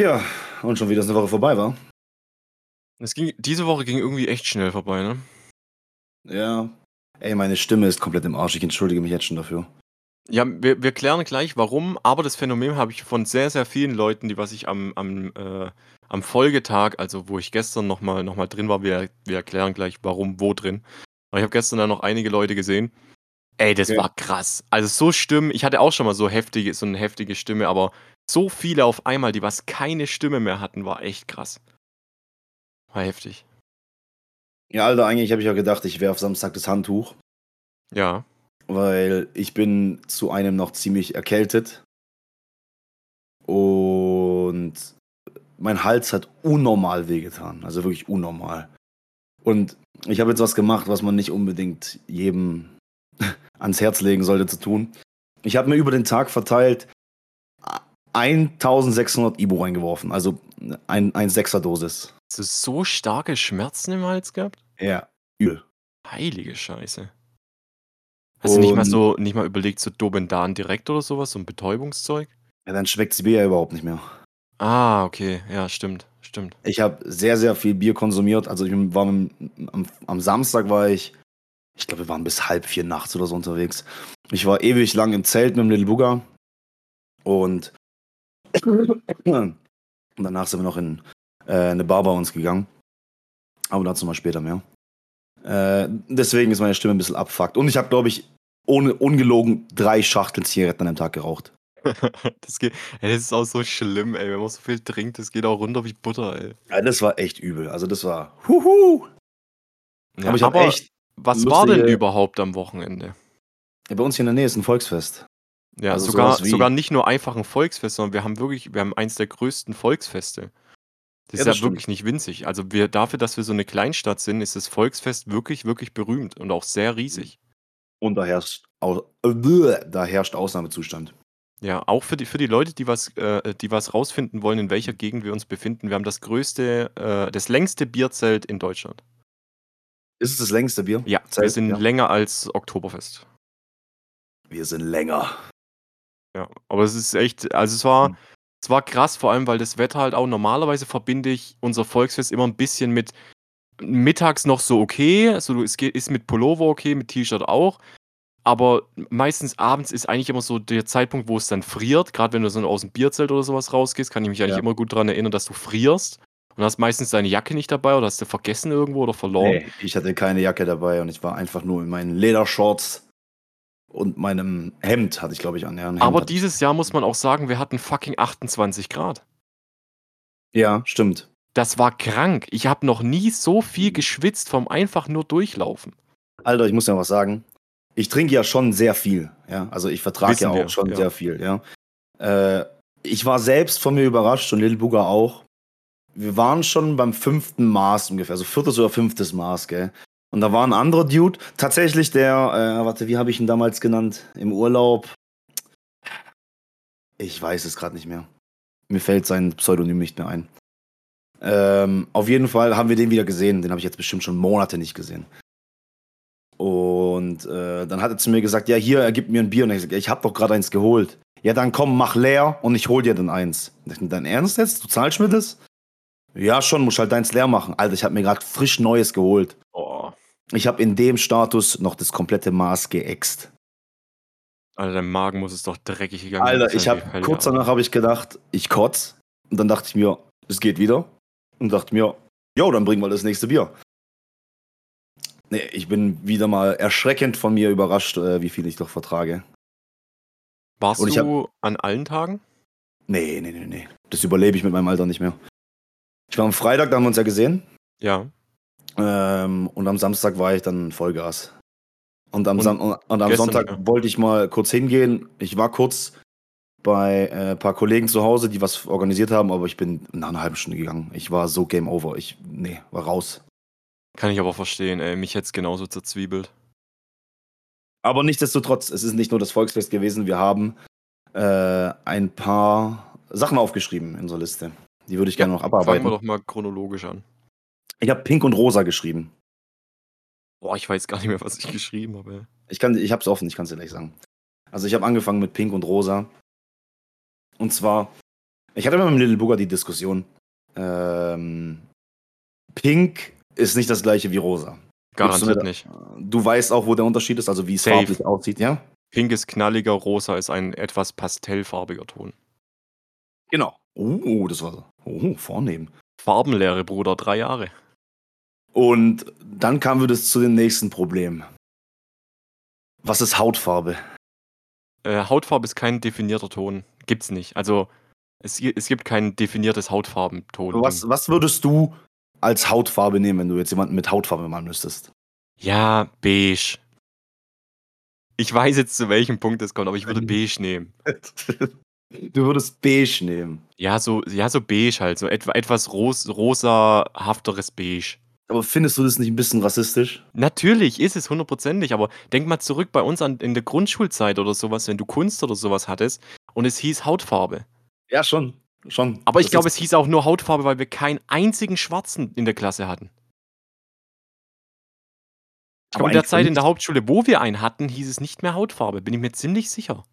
Tja, und schon wieder ist eine Woche vorbei, war? Es ging, diese Woche ging irgendwie echt schnell vorbei, ne? Ja. Ey, meine Stimme ist komplett im Arsch. Ich entschuldige mich jetzt schon dafür. Ja, wir, wir klären gleich, warum, aber das Phänomen habe ich von sehr, sehr vielen Leuten, die was ich am, am, äh, am Folgetag, also wo ich gestern nochmal noch mal drin war, wir, wir erklären gleich, warum, wo drin. Aber ich habe gestern dann noch einige Leute gesehen. Ey, das Okay. war krass. Also so Stimmen, ich hatte auch schon mal so heftige, so eine heftige Stimme, aber so viele auf einmal, die was keine Stimme mehr hatten, war echt krass. War heftig. Ja, Alter, eigentlich habe ich ja gedacht, ich werfe Samstag das Handtuch, Ja. weil ich bin zu einem noch ziemlich erkältet. Und mein Hals hat unnormal wehgetan. Also wirklich unnormal. Und ich habe jetzt was gemacht, was man nicht unbedingt jedem ans Herz legen sollte zu tun. Ich habe mir über den Tag verteilt 1600 Ibu reingeworfen. Also ein, ein Sechser-Dosis. Hast du so starke Schmerzen im Hals gehabt? Ja, übel. Heilige Scheiße. Hast du nicht mal Und- so, nicht mal überlegt, so Dobendan direkt oder sowas, so ein Betäubungszeug? Ja, dann schmeckt das Bier ja überhaupt nicht mehr. Ah, okay, ja, stimmt, stimmt. Ich habe sehr, sehr viel Bier konsumiert. Also ich war am, am, am Samstag war ich, ich glaube, wir waren bis halb vier nachts oder so unterwegs. Ich war ewig lang im Zelt mit dem Little Booger. Und, und danach sind wir noch in äh, eine Bar bei uns gegangen. Aber dazu mal später mehr. Äh, deswegen ist meine Stimme ein bisschen abfuckt. Und ich habe, glaube ich, ohne ungelogen drei Schachteln Zigaretten an einem Tag geraucht. Das, geht, ey, das ist auch so schlimm, ey. Wenn man so viel trinkt, das geht auch runter wie Butter, ey. Ja, das war echt übel. Also das war huhu. Ja, aber ich habe echt, was war denn lustige- überhaupt am Wochenende? ja, bei uns hier in der Nähe ist ein Volksfest. Ja, Also sogar, sogar nicht nur einfach ein Volksfest, sondern wir haben wirklich, wir haben eins der größten Volksfeste. Das Ja, ist ja das stimmt. wirklich nicht winzig. Also wir, dafür, dass wir so eine Kleinstadt sind, ist das Volksfest wirklich, wirklich berühmt und auch sehr riesig. Und da herrscht, äh, da herrscht Ausnahmezustand. Ja, auch für die, für die Leute, die was, äh, die was rausfinden wollen, in welcher Gegend wir uns befinden. Wir haben das größte, äh, das längste Bierzelt in Deutschland. Ist es das längste Bier? Ja, wir Zelt, sind ja. länger als Oktoberfest. Wir sind länger. Ja, aber es ist echt, also es war, Mhm. es war krass, vor allem, weil das Wetter halt auch, normalerweise verbinde ich unser Volksfest immer ein bisschen mit mittags noch so okay, also es geht, ist mit Pullover okay, mit T-Shirt auch, aber meistens abends ist eigentlich immer so der Zeitpunkt, wo es dann friert, gerade wenn du so aus dem Bierzelt oder sowas rausgehst, kann ich mich eigentlich Ja. immer gut daran erinnern, dass du frierst und hast meistens deine Jacke nicht dabei oder hast du vergessen irgendwo oder verloren. Nee, ich hatte keine Jacke dabei und ich war einfach nur in meinen Ledershorts und meinem Hemd hatte ich, glaube ich, an. Ja, aber dieses Jahr muss man auch sagen, wir hatten fucking 28 Grad. Ja, stimmt. Das war krank. Ich habe noch nie so viel geschwitzt vom einfach nur durchlaufen. Alter, ich muss ja was sagen. Ich trinke ja schon sehr viel. Ja, also ich vertrage ja auch wir, schon ja. sehr viel. Ja, äh, ich war selbst von mir überrascht und Lil Booger auch. Wir waren schon beim fünften Maß ungefähr, also viertes oder fünftes Maß, gell. Und da war ein anderer Dude, tatsächlich der, äh, warte, wie habe ich ihn damals genannt? Im Urlaub. Ich weiß es gerade nicht mehr. Mir fällt sein Pseudonym nicht mehr ein. Ähm, auf jeden Fall haben wir den wieder gesehen. Den habe ich jetzt bestimmt schon Monate nicht gesehen. Und äh, dann hat er zu mir gesagt, ja, hier, er gibt mir ein Bier. Und ich gesagt, ich habe doch gerade eins geholt. Ja, dann komm, mach leer und ich hol dir dann eins. Dein Ernst jetzt? Du zahlst mir das? Ja, schon, muss halt deins leer machen. Alter, ich habe mir gerade frisch Neues geholt. Oh. Ich habe in dem Status noch das komplette Maß geäxt. Alter, dein Magen muss es doch dreckig gegangen Alter, sein ich wie habe kurz Alter. danach habe ich gedacht, ich kotz. Und dann dachte ich mir, es geht wieder. Und dachte mir, jo, dann bringen wir das nächste Bier. Nee, ich bin wieder mal erschreckend von mir überrascht, äh, wie viel ich doch vertrage. Warst ich du an allen Tagen? Nee, nee, nee, nee. Das überlebe ich mit meinem Alter nicht mehr. Ich war am Freitag, da haben wir uns ja gesehen. Ja. Ähm, und am Samstag war ich dann Vollgas. Und am, Und Sam und am gestern Sonntag wieder? wollte ich mal kurz hingehen. Ich war kurz bei äh, ein paar Kollegen zu Hause, die was organisiert haben, aber ich bin nach einer halben Stunde gegangen. Ich war so Game Over. Ich, nee, war raus. Kann ich aber verstehen, ey. Mich hätte es genauso zerzwiebelt. Aber nichtsdestotrotz, es ist nicht nur das Volksfest gewesen. Wir haben äh, ein paar Sachen aufgeschrieben in unserer Liste. Die würde ich gerne noch Fangen wir abarbeiten. doch mal chronologisch an. Ich habe Pink und Rosa geschrieben. Boah, ich weiß gar nicht mehr, was ich geschrieben habe. Ich, kann, ich habe es offen, ich kann es dir gleich sagen. Also ich habe angefangen mit Pink und Rosa. Und zwar, Ich hatte mal mit Little Booger die Diskussion. Ähm, Pink ist nicht das gleiche wie rosa. Garantiert mir- nicht. Du weißt auch, wo der Unterschied ist, also wie es Safe. farblich aussieht, ja? Pink ist knalliger, rosa ist ein etwas pastellfarbiger Ton. Genau. Oh, das war oh, vornehm. Farbenlehre, Bruder, drei Jahre. Und dann kamen wir das zu dem nächsten Problem. Was ist Hautfarbe? Äh, Hautfarbe ist kein definierter Ton. Gibt's nicht. Also, es, es gibt kein definiertes Hautfarbenton. Was, was würdest du als Hautfarbe nehmen, wenn du jetzt jemanden mit Hautfarbe malen müsstest? Ja, beige. Ich weiß jetzt, zu welchem Punkt es kommt, aber ich würde beige nehmen. Du würdest beige nehmen. Ja, so, ja, so beige halt. So etwa, etwas ros rosahafteres Beige. Aber findest du das nicht ein bisschen rassistisch? Natürlich ist es hundertprozentig, aber denk mal zurück bei uns an in der Grundschulzeit oder sowas, wenn du Kunst oder sowas hattest und es hieß Hautfarbe. Ja, schon. schon. Aber ich glaube, es hieß auch nur Hautfarbe, weil wir keinen einzigen Schwarzen in der Klasse hatten. Ich Aber glaube, in der Zeit in der Hauptschule, wo wir einen hatten, hieß es nicht mehr Hautfarbe. Bin ich mir ziemlich sicher.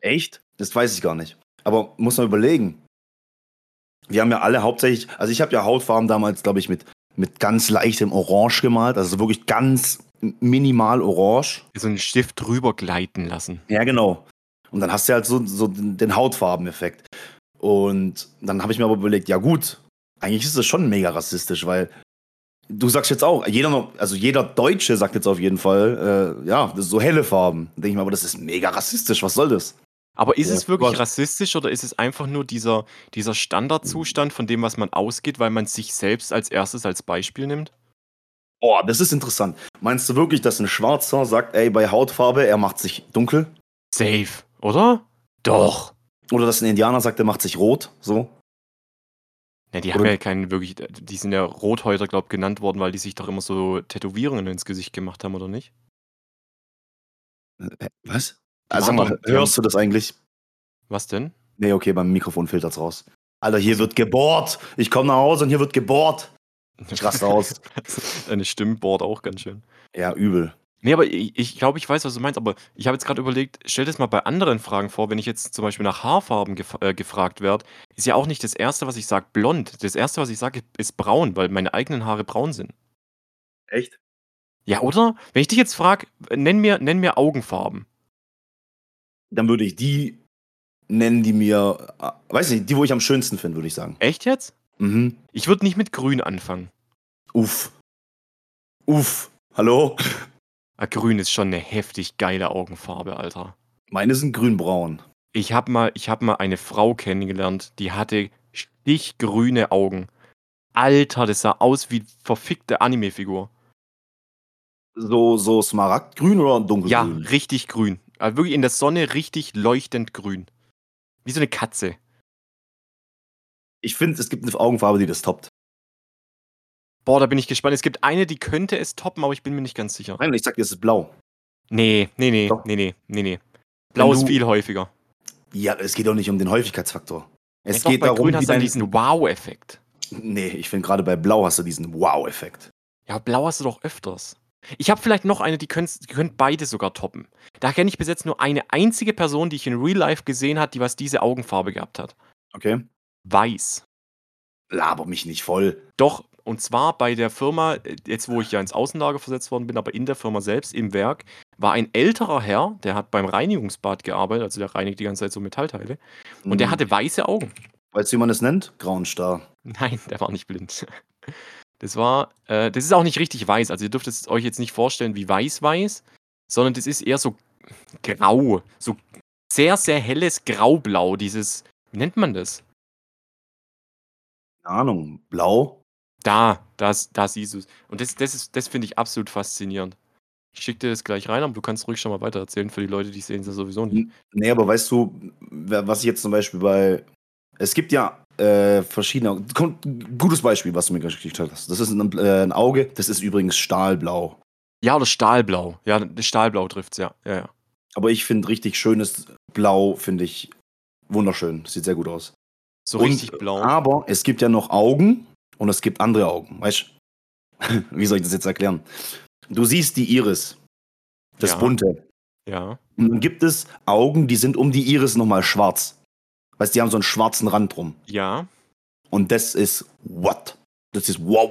Echt? Das weiß ich gar nicht. Aber muss man überlegen. Wir haben ja alle hauptsächlich, also ich habe ja Hautfarben damals, glaube ich, mit, mit ganz leichtem Orange gemalt, also wirklich ganz minimal Orange. So einen Stift drüber gleiten lassen. Ja, genau. Und dann hast du halt so, so den Hautfarbeneffekt. Und dann habe ich mir aber überlegt, ja gut, eigentlich ist das schon mega rassistisch, weil du sagst jetzt auch, jeder, also jeder Deutsche sagt jetzt auf jeden Fall, äh, ja, das ist so helle Farben. Denke ich mir, aber das ist mega rassistisch, was soll das? Aber ist Ja, es wirklich Gott. rassistisch oder ist es einfach nur dieser, dieser Standardzustand, von dem, was man ausgeht, weil man sich selbst als erstes als Beispiel nimmt? Oh, das ist interessant. Meinst du wirklich, dass ein Schwarzer sagt, ey, bei Hautfarbe, er macht sich dunkel? Safe, oder? Doch. Oder dass ein Indianer sagt, er macht sich rot? So? Ja, die Oder- haben ja keinen wirklich, die sind ja Rothäuter, glaub genannt worden, weil die sich doch immer so Tätowierungen ins Gesicht gemacht haben, oder nicht? Äh, Was? Also, mal, hörst du das eigentlich? Was denn? Nee, okay, beim Mikrofon filtert's raus. Alter, hier wird gebohrt. Ich komme nach Hause und hier wird gebohrt. Ich raste aus. Deine Stimme bohrt auch ganz schön. Ja, übel. Nee, aber ich, ich glaube, ich weiß, was du meinst, aber ich habe jetzt gerade überlegt, stell das mal bei anderen Fragen vor, wenn ich jetzt zum Beispiel nach Haarfarben gef äh, gefragt werde, ist ja auch nicht das Erste, was ich sage, blond. Das Erste, was ich sage, ist braun, weil meine eigenen Haare braun sind. Echt? Ja, oder? Wenn ich dich jetzt frage, nenn mir, nenn mir Augenfarben. Dann würde ich die nennen, die mir, äh, weiß nicht, die, wo ich am schönsten finde, würde ich sagen. Echt jetzt? Mhm. Ich würde nicht mit grün anfangen. Uff. Uff. Hallo? Ah, grün ist schon eine heftig geile Augenfarbe, Alter. Meine sind grünbraun. Ich habe mal, ich hab mal eine Frau kennengelernt, die hatte stichgrüne Augen. Alter, das sah aus wie verfickte Anime-Figur. So, so smaragdgrün oder Ja, dunkelgrün? richtig grün. Also wirklich in der Sonne richtig leuchtend grün. Wie so eine Katze. Ich finde, es gibt eine Augenfarbe, die das toppt. Boah, da bin ich gespannt. Es gibt eine, die könnte es toppen, aber ich bin mir nicht ganz sicher. Nein, ich sag dir, es ist blau. Nee, nee, nee, Doch. nee, nee, nee, nee. Blau ist viel häufiger. Ja, es geht doch nicht um den Häufigkeitsfaktor. Es Ja, doch, geht bei darum, grün hast du diesen Wow-Effekt. Nee, ich finde gerade bei blau hast du diesen Wow-Effekt. Ja, blau hast du doch öfters. Ich habe vielleicht noch eine, die könnt, die könnt beide sogar toppen. Da kenne ich bis jetzt nur eine einzige Person, die ich in Real Life gesehen hat, die was diese Augenfarbe gehabt hat. Okay? Weiß. Laber mich nicht voll. Doch, und zwar bei der Firma, äh, jetzt wo ich ja ins Außenlager versetzt worden bin, aber in der Firma selbst im Werk, war ein älterer Herr, der hat beim Reinigungsbad gearbeitet, also der reinigt die ganze Zeit so Metallteile. Und der Hm. hatte weiße Augen. Weißt du, wie man es nennt? Grauenstar. Nein, der war nicht blind. Das war, äh, das ist auch nicht richtig weiß. Also ihr dürft es euch jetzt nicht vorstellen wie weiß-weiß, sondern das ist eher so grau. So sehr, sehr helles Graublau. Dieses, wie nennt man das? Keine Ahnung. Blau? Da, das, da siehst du es. Und das, das, ist- das finde ich absolut faszinierend. Ich schicke dir das gleich rein, aber du kannst ruhig schon mal weiter erzählen für die Leute, die sehen es ja sowieso nicht. Nee, aber weißt du, was ich jetzt zum Beispiel bei. Es gibt ja äh, verschiedene. Gutes Beispiel, was du mir geschickt hast. Das ist ein, äh, ein Auge, das ist übrigens stahlblau. Ja, oder Stahlblau. Ja, das Stahlblau trifft es, ja. ja, ja. Aber ich finde richtig schönes Blau, finde ich wunderschön. Das sieht sehr gut aus. So Und- richtig blau. Aber es gibt ja noch Augen und es gibt andere Augen. Weißt du? Wie soll ich das jetzt erklären? Du siehst die Iris. Das Ja. Bunte. Ja. Und dann gibt es Augen, die sind um die Iris nochmal schwarz. Weißt du, die haben so einen schwarzen Rand drum. Ja. Und das ist what? Das ist wow.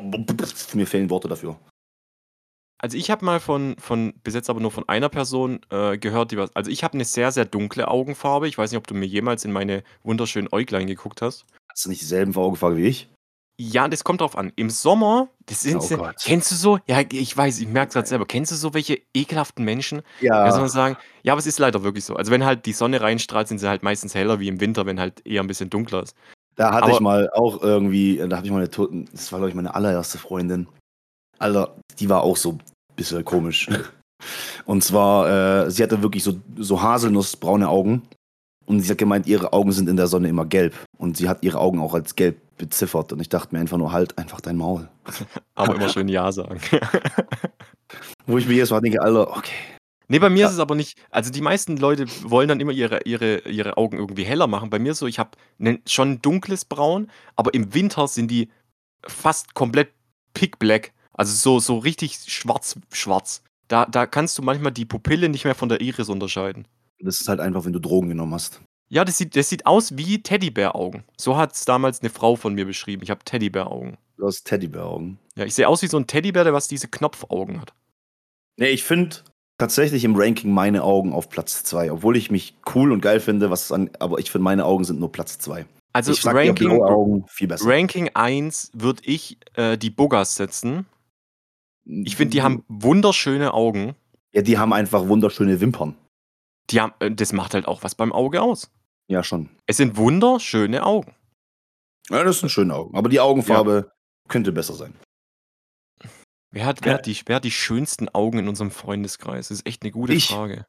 Mir fehlen Worte dafür. Also ich habe mal von, von, bis jetzt aber nur von einer Person äh, gehört, die was. Also ich habe eine sehr, sehr dunkle Augenfarbe. Ich weiß nicht, ob du mir jemals in meine wunderschönen Äuglein geguckt hast. Hast du nicht dieselben Augenfarbe wie ich? Ja, das kommt drauf an. Im Sommer, das sind Oh sie- Gott. kennst du so? Ja, ich weiß, ich merke es gerade selber. Kennst du so welche ekelhaften Menschen? Ja. Ja, soll man sagen, ja, aber es ist leider wirklich so. Also wenn halt die Sonne reinstrahlt, sind sie halt meistens heller wie im Winter, wenn halt eher ein bisschen dunkler ist. Da hatte Aber- ich mal auch irgendwie, da habe ich mal eine Toten, das war glaube ich meine allererste Freundin. Alter, die war auch so ein bisschen komisch. Und zwar, äh, sie hatte wirklich so, so haselnussbraune Augen. Und sie hat gemeint, ihre Augen sind in der Sonne immer gelb. Und sie hat ihre Augen auch als gelb beziffert. Und ich dachte mir einfach nur, halt einfach dein Maul. Aber immer schön Ja sagen. Wo ich mir jedes Mal denke, Alter, okay. Nee, bei mir ist es aber nicht. Also die meisten Leute wollen dann immer ihre, ihre, ihre Augen irgendwie heller machen. Bei mir so, ich habe schon ein dunkles Braun, aber im Winter sind die fast komplett pick black. Also so, so richtig schwarz, schwarz. Da, da kannst du manchmal die Pupille nicht mehr von der Iris unterscheiden. Das ist halt einfach, wenn du Drogen genommen hast. Ja, das sieht, das sieht aus wie Teddybär-Augen. So hat es damals eine Frau von mir beschrieben. Ich habe Teddybär-Augen. Du hast Teddybär-Augen. Ja, ich sehe aus wie so ein Teddybär, der was diese Knopfaugen hat. Nee, ich finde tatsächlich im Ranking meine Augen auf Platz 2. Obwohl ich mich cool und geil finde, was an, aber ich finde, meine Augen sind nur Platz 2. Also ich sag Ranking, blaue Augen viel besser. Ranking 1 würde ich äh, die Buggas setzen. Ich finde, die haben wunderschöne Augen. Ja, die haben einfach wunderschöne Wimpern. Die haben, äh, das macht halt auch was beim Auge aus. Ja, schon. Es sind wunderschöne Augen. Ja, das sind schöne Augen. Aber die Augenfarbe könnte besser sein. Wer hat, wer, hat die, wer hat die schönsten Augen in unserem Freundeskreis? Das ist echt eine gute Ich. Frage.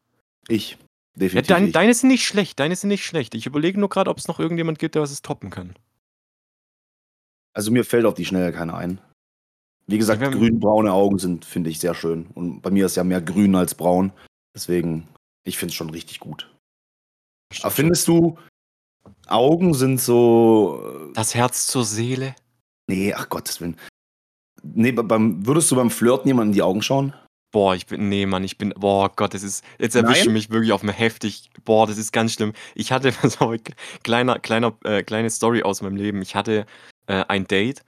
Ich. Ja, Definitiv. dein, ich. deine sind nicht schlecht, deine sind nicht schlecht. Ich überlege nur gerade, ob es noch irgendjemand gibt, der was es toppen kann. Also mir fällt auf die Schnelle keiner ein. Wie gesagt, haben- grün-braune Augen sind, finde ich, sehr schön. Und bei mir ist ja mehr grün als braun. Deswegen, ich finde es schon richtig gut. Aber findest du, Augen sind so. äh, Das Herz zur Seele? Nee, ach Gottes Willen. Nee, be- beim, würdest du beim Flirten jemandem in die Augen schauen? Boah, ich bin, nee, Mann, ich bin, boah Gott, das ist, jetzt erwischt Nein? mich wirklich auf mir heftig. Boah, das ist ganz schlimm. Ich hatte, so, kleiner, kleiner, äh, kleine Story aus meinem Leben. Ich hatte äh, ein Date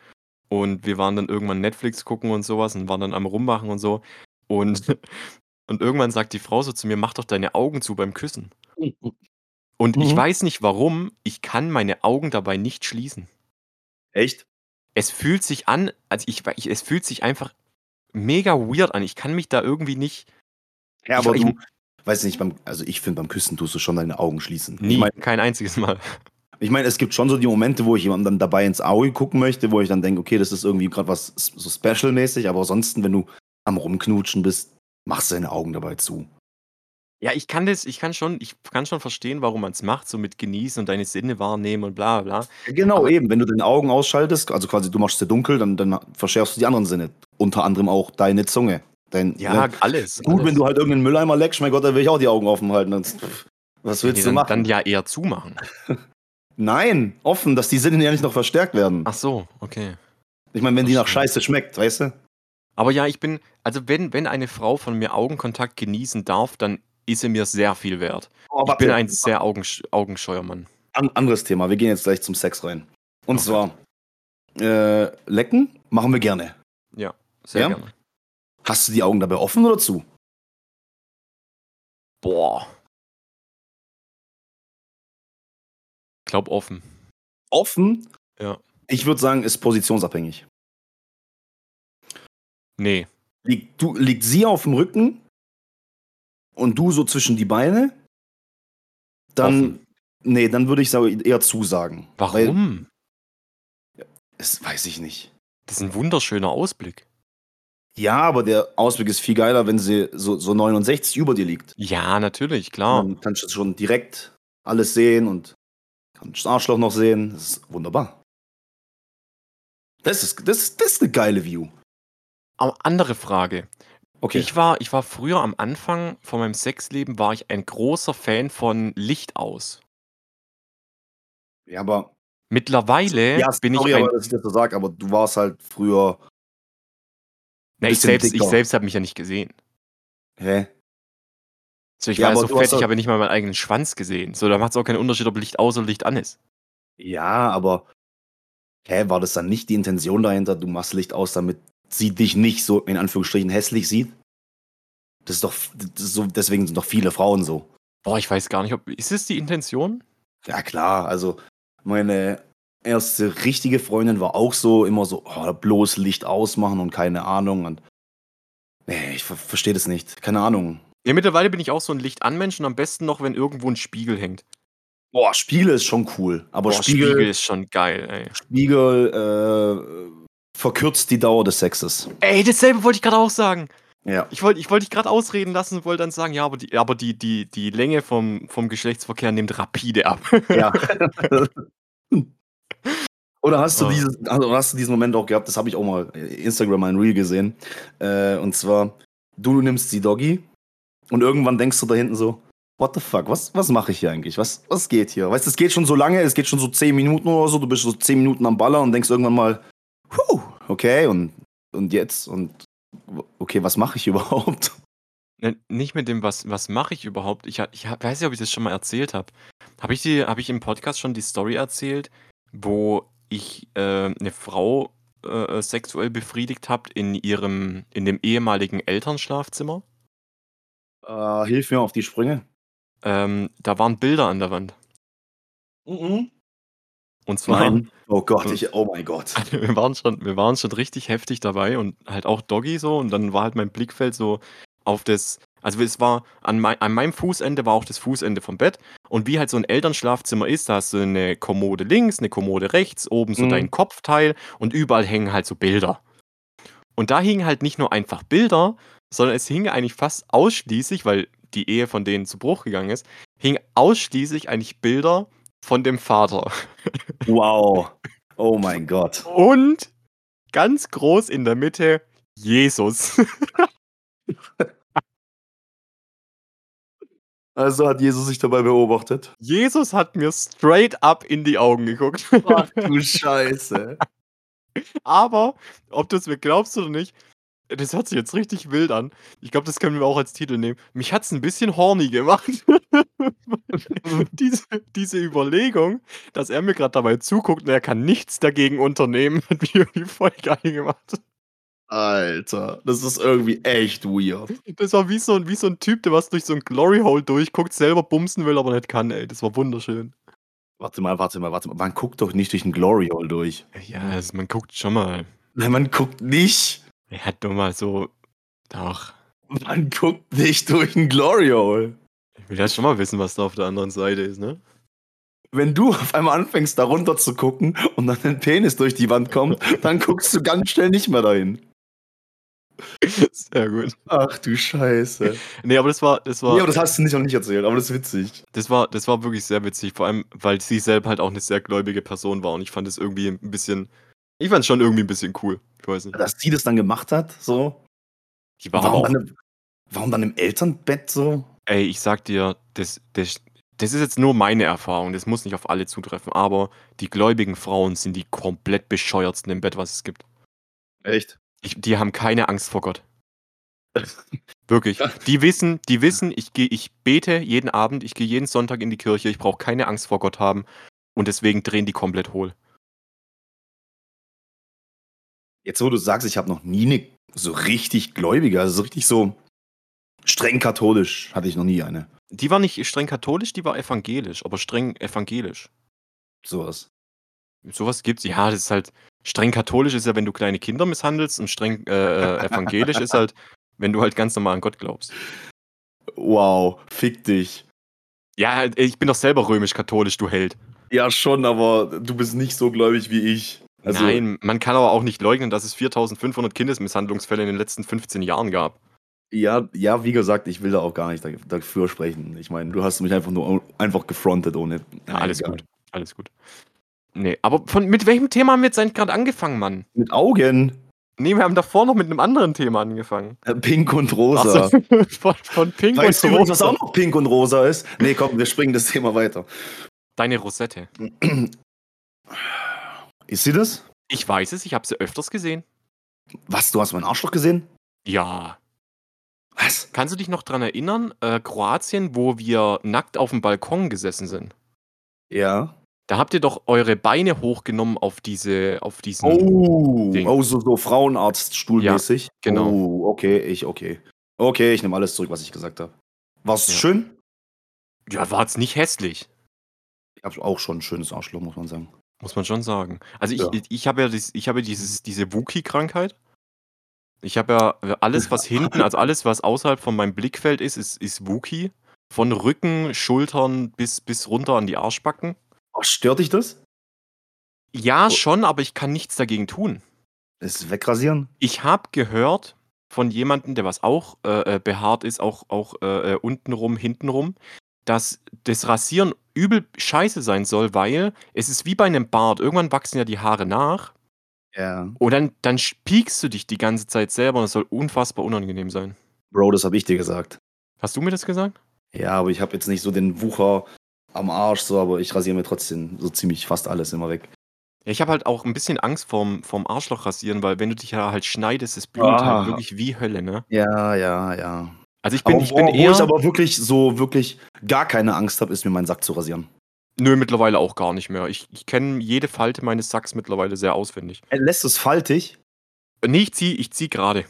und wir waren dann irgendwann Netflix gucken und sowas und waren dann am Rummachen und so. Und, und irgendwann sagt die Frau so zu mir, mach doch deine Augen zu beim Küssen. Und ich Mhm. weiß nicht warum, ich kann meine Augen dabei nicht schließen. Echt? Es fühlt sich an, also ich, ich es fühlt sich einfach mega weird an. Ich kann mich da irgendwie nicht, Ja, Ich- aber ich- du, weiß nicht, beim, also ich finde, beim Küssen tust du schon deine Augen schließen. nie, Ich meine, kein einziges Mal. ich mein, es gibt schon so die Momente, wo ich jemandem dann dabei ins Auge gucken möchte, wo ich dann denke, okay, das ist irgendwie gerade was so special-mäßig, aber ansonsten, wenn du am Rumknutschen bist, machst du deine Augen dabei zu. Ja, ich kann das, ich kann schon, ich kann schon verstehen, warum man es macht, so mit genießen und deine Sinne wahrnehmen und bla bla. Genau, Aber- eben. Wenn du deine Augen ausschaltest, also quasi du machst sie dunkel, dann, dann verschärfst du die anderen Sinne. Unter anderem auch deine Zunge. Dein, Ja, ne? alles. Gut, alles. wenn du halt irgendeinen Mülleimer leckst, mein Gott, dann will ich auch die Augen offen halten. Dann, pff, was Nee, willst du dann, machen? dann ja eher zumachen. Nein, offen, dass die Sinne ja nicht noch verstärkt werden. Ach so, okay. Ich meine, wenn die nach verstehe. Scheiße schmeckt, weißt du? Aber ja, ich bin, also wenn, wenn eine Frau von mir Augenkontakt genießen darf, dann ist sie mir sehr viel wert. Oh, Ich bin ein sehr augensch augenscheuer Mann. an, anderes Thema. Wir gehen jetzt gleich zum Sex rein. Und Okay. zwar, äh, lecken machen wir gerne. Ja, sehr Ja? gerne. Hast du die Augen dabei offen oder zu? Boah. Glaub offen. Offen? Ja. Ich würde sagen, ist positionsabhängig. Nee. Liegt, du, liegt sie auf dem Rücken und du so zwischen die Beine, dann, Offen. nee, dann würde ich eher zusagen. Weil, Warum? das weiß ich nicht. Das ist ein wunderschöner Ausblick. Ja, aber der Ausblick ist viel geiler, wenn sie so, so 69 über dir liegt. Ja, natürlich, klar. Dann kannst du schon direkt alles sehen und kannst das Arschloch noch sehen. Das ist wunderbar. Das ist, das, das ist eine geile View. Aber andere Frage. Okay. Ich war, ich war früher am Anfang von meinem Sexleben, war ich ein großer Fan von Licht aus. ja, aber Mittlerweile ja, bin sorry, ich ein. aber, dass ich das so sag, aber du warst halt früher. Na, ich selbst, ich selbst habe mich ja nicht gesehen. Hä? So, ich Ja, war so fett, ich doch- habe nicht mal meinen eigenen Schwanz gesehen. So, da macht es auch keinen Unterschied, ob Licht aus oder Licht an ist. Ja, aber hä, war das dann nicht die Intention dahinter, du machst Licht aus, damit sie dich nicht so in Anführungsstrichen hässlich sieht? Das ist doch das ist so, deswegen sind doch viele Frauen so. Boah, ich weiß gar nicht, ob. Ist es die Intention? Ja, klar, also meine erste richtige Freundin war auch so, immer so, oh, bloß Licht ausmachen und keine Ahnung. Und nee, ich ver verstehe das nicht. Keine Ahnung. Ja, mittlerweile bin ich auch so ein Licht-an-Mensch und am besten noch, wenn irgendwo ein Spiegel hängt. Boah, Spiegel ist schon cool. Aber Boah, Spiegel, ist schon geil, ey. Spiegel äh, verkürzt die Dauer des Sexes. Ey, dasselbe wollte ich gerade auch sagen. Ja. Ich wollte ich wollte dich gerade ausreden lassen und wollte dann sagen, ja, aber die, aber die, die, die Länge vom, vom Geschlechtsverkehr nimmt rapide ab. ja. Oder hast du, Oh. dieses, also hast du diesen Moment auch gehabt, das habe ich auch mal äh, Instagram ein Reel gesehen. Äh, und zwar, du nimmst die Doggy und irgendwann denkst du da hinten so, what the fuck, was, was mache ich hier eigentlich? Was, was geht hier? Weißt du, es geht schon so lange, es geht schon so 10 Minuten oder so, du bist so 10 Minuten am Baller und denkst irgendwann mal, huh, okay, und, und jetzt? Und okay, was mache ich überhaupt? Ne, Nicht mit dem, was, was mache ich überhaupt. Ich, ich weiß nicht, ob ich das schon mal erzählt habe. Habe ich, die- hab ich im Podcast schon die Story erzählt, wo ich äh, eine Frau äh, sexuell befriedigt habe in ihrem, in dem ehemaligen Elternschlafzimmer? Äh, hilf mir auf die Sprünge. Ähm, da waren Bilder an der Wand. Und zwar, Nein. Oh Gott, ich, oh mein Gott. wir waren, schon, wir waren schon richtig heftig dabei und halt auch Doggy so und dann war halt mein Blickfeld so auf das, also es war, an, mei an meinem Fußende war auch das Fußende vom Bett und wie halt so ein Elternschlafzimmer ist, da hast du eine Kommode links, eine Kommode rechts, oben so Mhm. dein Kopfteil und überall hängen halt so Bilder. Und da hingen halt nicht nur einfach Bilder, sondern es hing eigentlich fast ausschließlich, weil die Ehe von denen zu Bruch gegangen ist, hing ausschließlich eigentlich Bilder von dem Vater. Wow. Oh mein Gott. Und ganz groß in der Mitte Jesus. Also hat Jesus sich dabei beobachtet. Jesus hat mir straight up in die Augen geguckt. Ach du Scheiße. Aber, ob du es mir glaubst oder nicht, das hört sich jetzt richtig wild an. Ich glaube, das können wir auch als Titel nehmen. Mich hat es ein bisschen horny gemacht. diese, diese Überlegung, dass er mir gerade dabei zuguckt und er kann nichts dagegen unternehmen, hat mich irgendwie voll geil gemacht. Alter, das ist irgendwie echt weird. Das war wie so, ein- wie so ein Typ, der was durch so ein Glory Hole durchguckt, selber bumsen will, aber nicht kann, ey. Das war wunderschön. Warte mal, warte mal, warte mal. Man guckt doch nicht durch den Glory Hole durch. Ja, also man guckt schon mal. Nein, man guckt nicht. Er hat nur mal so. Doch. Man guckt nicht durch den Glory Hole. Ich will ja schon mal wissen, was da auf der anderen Seite ist, ne? Wenn du auf einmal anfängst, da runter zu gucken und dann dein Penis durch die Wand kommt, dann guckst du ganz schnell nicht mehr dahin. Sehr gut. Ach du Scheiße. Nee, aber das war, das war, Nee, aber das hast du nicht noch nicht erzählt, aber das ist witzig. das war, das war wirklich sehr witzig. Vor allem, weil sie selber halt auch eine sehr gläubige Person war und ich fand es irgendwie ein bisschen. Ich fand es schon irgendwie ein bisschen cool. Ich weiß nicht. Dass sie das dann gemacht hat, so. Die war Warum auch, dann, im- warum dann im Elternbett so? ey, ich sag dir, das, das, das ist jetzt nur meine Erfahrung, das muss nicht auf alle zutreffen, aber die gläubigen Frauen sind die komplett bescheuertsten im Bett, was es gibt. Echt? Ich, die haben keine Angst vor Gott. Wirklich. Die wissen, die wissen, ich gehe, ich bete jeden Abend, ich gehe jeden Sonntag in die Kirche, ich brauche keine Angst vor Gott haben und deswegen drehen die komplett hohl. Jetzt, wo du sagst, ich habe noch nie eine so richtig gläubige, also so richtig so streng katholisch hatte ich noch nie eine. Die war nicht streng katholisch, die war evangelisch, aber streng evangelisch. Sowas. Sowas gibt's. Ja, das ist halt streng katholisch ist ja, wenn du kleine Kinder misshandelst und streng äh, äh, evangelisch ist halt, wenn du halt ganz normal an Gott glaubst. Wow, fick dich. Ja, ich bin doch selber römisch-katholisch, du Held. Ja, schon, aber du bist nicht so gläubig wie ich. Also, Nein, man kann aber auch nicht leugnen, dass es 4500 Kindesmisshandlungsfälle in den letzten 15 Jahren gab. Ja, ja, wie gesagt, ich will da auch gar nicht da- dafür sprechen. Ich meine, du hast mich einfach nur einfach gefrontet ohne. Ja, alles egal. gut. Alles gut. Nee, aber von, mit welchem Thema haben wir jetzt eigentlich gerade angefangen, Mann? Mit Augen. Nee, wir haben davor noch mit einem anderen Thema angefangen. Äh, Pink und rosa. So, von, von Pink Weißt du, und was Rosa. auch noch pink und rosa ist? Nee, komm, wir springen das Thema weiter. Deine Rosette. Ist sie das? Ich weiß es, ich habe sie öfters gesehen. Was, du hast meinen Arschloch gesehen? Ja. Was? Kannst du dich noch dran erinnern, äh, Kroatien, wo wir nackt auf dem Balkon gesessen sind? Ja. Da habt ihr doch eure Beine hochgenommen auf diese, auf diesen. Oh, Ding. oh so, so Frauenarztstuhlmäßig. genau. Oh, okay, ich, okay. Okay, ich nehme alles zurück, was ich gesagt habe. War's Ja. schön? Ja, war jetzt nicht hässlich, Ich habe auch schon ein schönes Arschloch, muss man sagen. Muss man schon sagen. Also ich, Ja. ich, ich habe ja, dies, ich habe ja dieses, diese Wookie-Krankheit. Ich habe ja äh, alles, was hinten, also alles, was außerhalb von meinem Blickfeld ist, ist, ist Wookie. Von Rücken, Schultern bis, bis runter an die Arschbacken. Oh, stört dich das? Ja, Oh. schon, aber ich kann nichts dagegen tun. Das wegrasieren? Ich habe gehört von jemandem, der was auch äh, äh, behaart ist, auch, auch äh, äh, untenrum, hintenrum, dass das Rasieren übel scheiße sein soll, weil es ist wie bei einem Bart. Irgendwann wachsen ja die Haare nach Ja. und dann, dann piekst du dich die ganze Zeit selber und es soll unfassbar unangenehm sein. Bro, das habe ich dir gesagt. Hast du mir das gesagt? Ja, aber ich habe jetzt nicht so den Wucher am Arsch, so, aber ich rasiere mir trotzdem so ziemlich fast alles immer weg. Ja, ich habe halt auch ein bisschen Angst vorm, vorm Arschloch rasieren, weil wenn du dich ja halt schneidest, es blutet Ah. halt wirklich wie Hölle, ne? Ja, ja, ja. Also ich bin, aber ich wo, bin wo eher. ich aber wirklich so wirklich gar keine Angst habe, ist mir meinen Sack zu rasieren. Nö, mittlerweile auch gar nicht mehr. Ich, ich kenne jede Falte meines Sacks mittlerweile sehr auswendig. Er lässt es faltig. Nee, ich zieh, ich zieh gerade.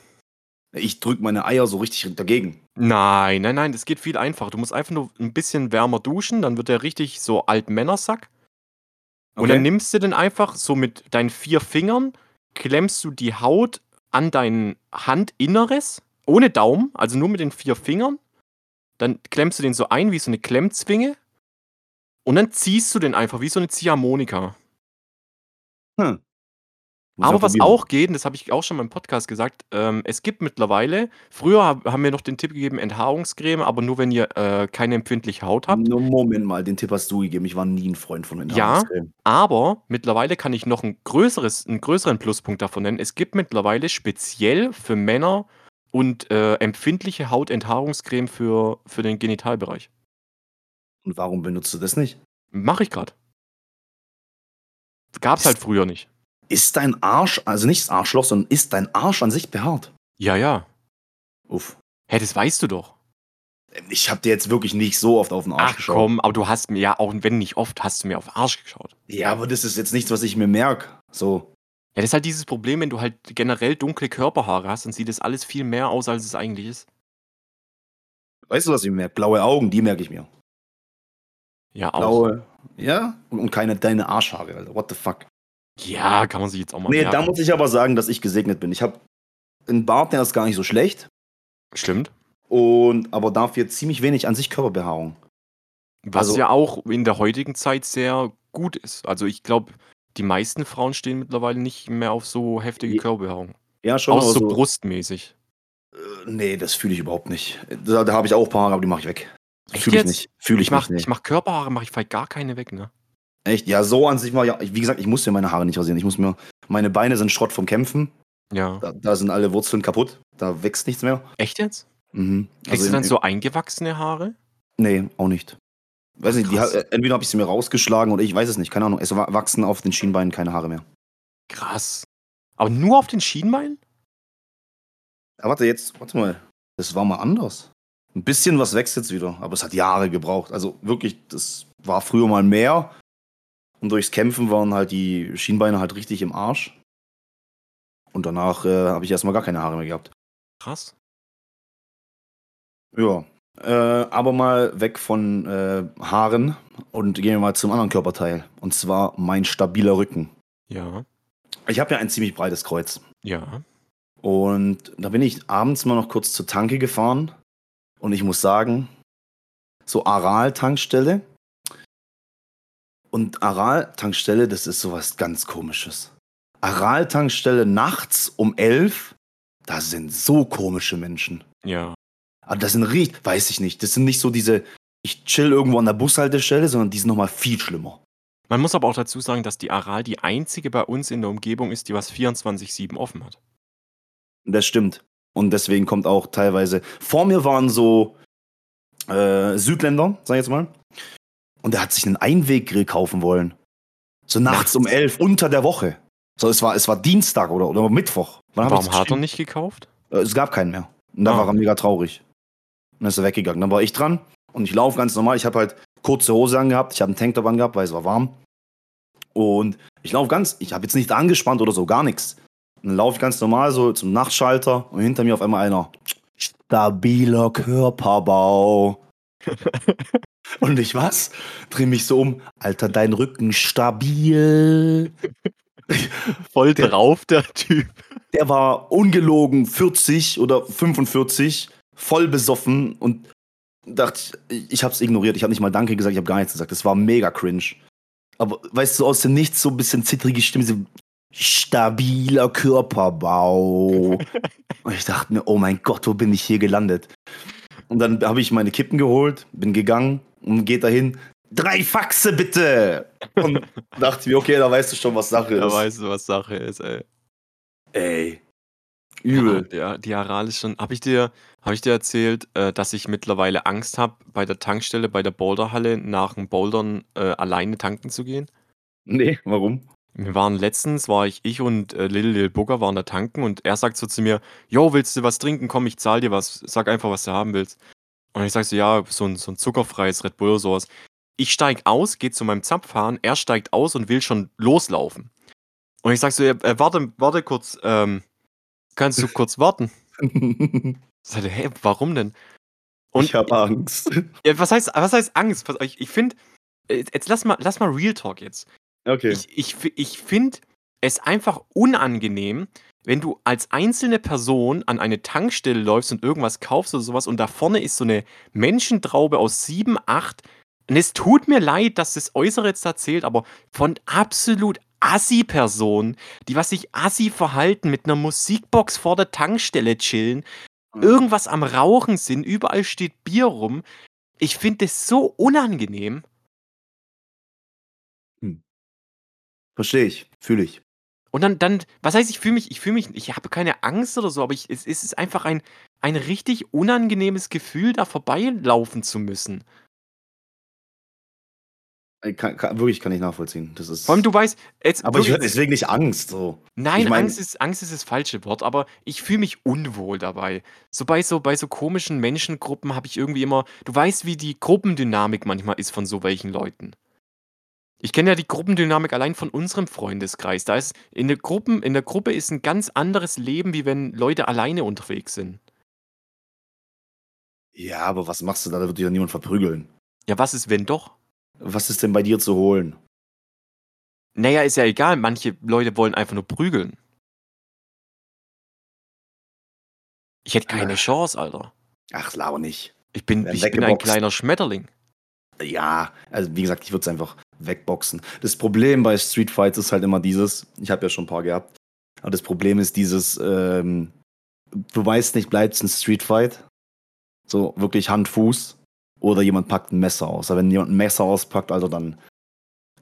Ich drück meine Eier so richtig dagegen. Nein, nein, nein, das geht viel einfacher. Du musst einfach nur ein bisschen wärmer duschen, dann wird der richtig so Altmännersack. Und Okay. dann nimmst du den einfach so mit deinen vier Fingern, klemmst du die Haut an dein Handinneres, ohne Daumen, also nur mit den vier Fingern. Dann klemmst du den so ein wie so eine Klemmzwinge. Und dann ziehst du den einfach wie so eine Ziehharmonika. Hm. Muss Aber was auch geht, und das habe ich auch schon mal im Podcast gesagt, ähm, es gibt mittlerweile, früher hab- haben wir noch den Tipp gegeben, Enthaarungscreme, aber nur wenn ihr äh, keine empfindliche Haut habt. Nur Moment mal, den Tipp hast du gegeben. Ich war nie ein Freund von Ja. Enthaarungscreme. Aber mittlerweile kann ich noch ein größeres, einen größeren Pluspunkt davon nennen. Es gibt mittlerweile speziell für Männer und äh, empfindliche Hautenthaarungscreme für, für den Genitalbereich. Und warum benutzt du das nicht? Mache ich gerade. Gab's halt früher nicht. Ist dein Arsch, also nicht das Arschloch, sondern ist dein Arsch an sich behaart? Ja, ja. Uff. Hä, das weißt du doch. Ich habe dir jetzt wirklich nicht so oft auf den Arsch Ach geschaut. komm, aber du hast mir ja, auch wenn nicht oft, hast du mir auf den Arsch geschaut. Ja, aber das ist jetzt nichts, was ich mir merke. So. Ja, das ist halt dieses Problem, wenn du halt generell dunkle Körperhaare hast, dann sieht das alles viel mehr aus, als es eigentlich ist. Weißt du, was ich merke? Blaue Augen, die merke ich mir. Ja, auch. Blaue. Ja? Und, und keine deine Arschhaare, Alter. What the fuck? Ja, kann man sich jetzt auch mal Nee, merken. da muss ich aber sagen, dass ich gesegnet bin. Ich habe einen Bart, der ist gar nicht so schlecht. Stimmt. Und aber dafür ziemlich wenig an sich Körperbehaarung. Was Also- ja auch in der heutigen Zeit sehr gut ist. Also ich glaube, die meisten Frauen stehen mittlerweile nicht mehr auf so heftige Körperbehaarung. Ja, schon. Aber so so, brustmäßig. äh, nee, das fühle ich überhaupt nicht. Da, da habe ich auch ein paar Haare, aber die mache ich weg. Fühle ich nicht. Fühle ich, Ich mach, nicht. ich mach Körperhaare, mache ich vielleicht gar keine weg, ne? Nee. Echt? Ja, so an sich mal. Ja, wie gesagt, ich muss mir meine Haare nicht rasieren. Ich muss mir. Meine Beine sind Schrott vom Kämpfen. Ja. Da, da sind alle Wurzeln kaputt. Da wächst nichts mehr. Echt jetzt? Mhm. Kriegst du in- dann so eingewachsene Haare? Nee, auch nicht. Weiß nicht, die, entweder habe ich sie mir rausgeschlagen oder ich weiß es nicht, keine Ahnung. Es wa- wachsen auf den Schienbeinen keine Haare mehr. Krass. Aber nur auf den Schienbeinen? Aber warte, jetzt, warte mal. Das war mal anders. Ein bisschen was wächst jetzt wieder, aber es hat Jahre gebraucht. Also wirklich, das war früher mal mehr. Und durchs Kämpfen waren halt die Schienbeine halt richtig im Arsch. Und danach äh, habe ich erstmal gar keine Haare mehr gehabt. Krass. Ja. Äh, aber mal weg von äh, Haaren und gehen wir mal zum anderen Körperteil. Und zwar mein stabiler Rücken. Ja. Ich habe ja ein ziemlich breites Kreuz. Ja. Und da bin ich abends mal noch kurz zur Tanke gefahren. Und ich muss sagen, so Aral-Tankstelle. Und Aral-Tankstelle, das ist sowas ganz komisches. Aral-Tankstelle nachts um elf, da sind so komische Menschen. Ja. Aber das sind richtig, weiß ich nicht, das sind nicht so diese, ich chill irgendwo an der Bushaltestelle, sondern die sind nochmal viel schlimmer. Man muss aber auch dazu sagen, dass die Aral die einzige bei uns in der Umgebung ist, die was 24-7 offen hat. Das stimmt. Und deswegen kommt auch teilweise. Vor mir waren so äh, Südländer, sag ich jetzt mal. Und der hat sich einen Einweggrill kaufen wollen. So nachts, Nachts? um elf, unter der Woche. So, es war, es war Dienstag oder, oder Mittwoch. Wann Warum hat er nicht gekauft? Äh, Es gab keinen mehr. Und da Ah. war er mega traurig. Und dann ist er weggegangen. Dann war ich dran und ich laufe ganz normal. Ich habe halt kurze Hose angehabt, ich habe einen Tanktop angehabt, weil es war warm. Und ich laufe ganz, ich habe jetzt nicht angespannt oder so, gar nichts. Und dann laufe ich ganz normal so zum Nachtschalter und hinter mir auf einmal einer. Stabiler Körperbau. und ich was? Dreh mich so um. Alter, dein Rücken stabil. Voll Der- drauf, der Typ. Der war ungelogen 40 oder 45, voll besoffen und dachte, ich, ich hab's ignoriert. Ich habe nicht mal Danke gesagt, ich habe gar nichts gesagt. Das war mega cringe. Aber weißt du, aus dem Nichts so ein bisschen zittrige Stimme, so stabiler Körperbau. und ich dachte mir, oh mein Gott, wo bin ich hier gelandet? Und dann habe ich meine Kippen geholt, bin gegangen und geht dahin. Drei Faxe bitte! Und dachte mir, okay, da weißt du schon, was Sache Da ist. weißt du, was Sache ist, ey. Ey. Übel. Ja, die Aral ist schon. Habe ich dir, habe ich dir erzählt, äh, dass ich mittlerweile Angst habe, bei der Tankstelle, bei der Boulderhalle nach dem Bouldern äh, alleine tanken zu gehen? Nee, warum? Wir waren letztens, war ich, ich und äh, Lil Lil Booger waren da tanken und er sagt so zu mir, yo, willst du was trinken? Komm, ich zahl dir was. Sag einfach, was du haben willst. Und ich sag so, ja, so ein, so ein zuckerfreies Red Bull oder sowas. Ich steig aus, geh zu meinem Zapfhahn, er steigt aus und will schon loslaufen. Und ich sag so, ja, äh, warte, warte kurz, ähm, kannst du kurz warten? Ich sagte, hä, warum denn? Und ich habe Angst. ja, was heißt, was heißt Angst? Ich, ich finde, jetzt lass mal, lass mal Real Talk jetzt. Okay. Ich, ich, ich finde es einfach unangenehm, wenn du als einzelne Person an eine Tankstelle läufst und irgendwas kaufst oder sowas und da vorne ist so eine Menschentraube aus sieben, acht. Und es tut mir leid, dass das Äußere jetzt da zählt, aber von absolut Assi-Personen, die was sich Assi verhalten, mit einer Musikbox vor der Tankstelle chillen, irgendwas am Rauchen sind, überall steht Bier rum. Ich finde das so unangenehm. Verstehe ich, fühle ich. Und dann, dann, was heißt, ich fühle mich, ich fühle mich, ich habe keine Angst oder so, aber ich, es, es ist einfach ein, ein richtig unangenehmes Gefühl, da vorbeilaufen zu müssen. Äh, Kann, kann, wirklich kann ich nachvollziehen. Das ist. Vor allem, du weißt, jetzt, aber ich höre deswegen nicht Angst. So. nein, ich mein- Angst, ist, Angst ist das falsche Wort, aber ich fühle mich unwohl dabei. So bei so, bei so komischen Menschengruppen habe ich irgendwie immer, du weißt, wie die Gruppendynamik manchmal ist von so welchen Leuten. Ich kenne ja die Gruppendynamik allein von unserem Freundeskreis. Da ist in der Gruppen, in der Gruppe ist ein ganz anderes Leben, wie wenn Leute alleine unterwegs sind. Ja, aber was machst du da? Da wird dich ja niemand verprügeln. Ja, was ist, wenn doch? Was ist denn bei dir zu holen? Naja, ist ja egal. Manche Leute wollen einfach nur prügeln. Ich hätte keine Ah. Chance, Alter. Ach, laber nicht. Ich bin, ich bin ein kleiner Schmetterling. Ja, also wie gesagt, ich würde es einfach wegboxen. Das Problem bei Street Fights ist halt immer dieses, ich habe ja schon ein paar gehabt, aber das Problem ist dieses, ähm, du weißt nicht, bleibt es ein Street Fight? So wirklich Hand, Fuß? Oder jemand packt ein Messer aus. Aber wenn jemand ein Messer auspackt, also dann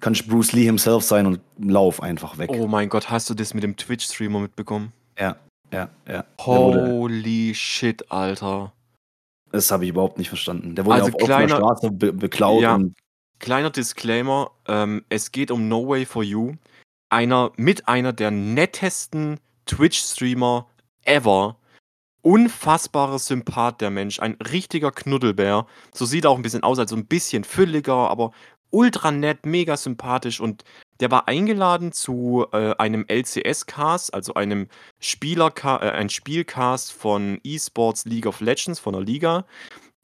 kann ich Bruce Lee himself sein und lauf einfach weg. Oh mein Gott, hast du das mit dem Twitch-Streamer mitbekommen? Ja, ja. Wurde, Holy shit, Alter. das habe ich überhaupt nicht verstanden. Der wurde Also auf offener kleiner- Straße be beklaut Ja. Kleiner Disclaimer, ähm, es geht um No Way For You. Einer, mit einer der nettesten Twitch-Streamer ever. Unfassbarer Sympath, der Mensch. Ein richtiger Knuddelbär. So sieht er auch ein bisschen aus, also ein bisschen fülliger, aber ultra nett, mega sympathisch. Und der war eingeladen zu äh, einem LCS-Cast, also einem Spieler äh, ein Spielcast von eSports League of Legends, von der Liga.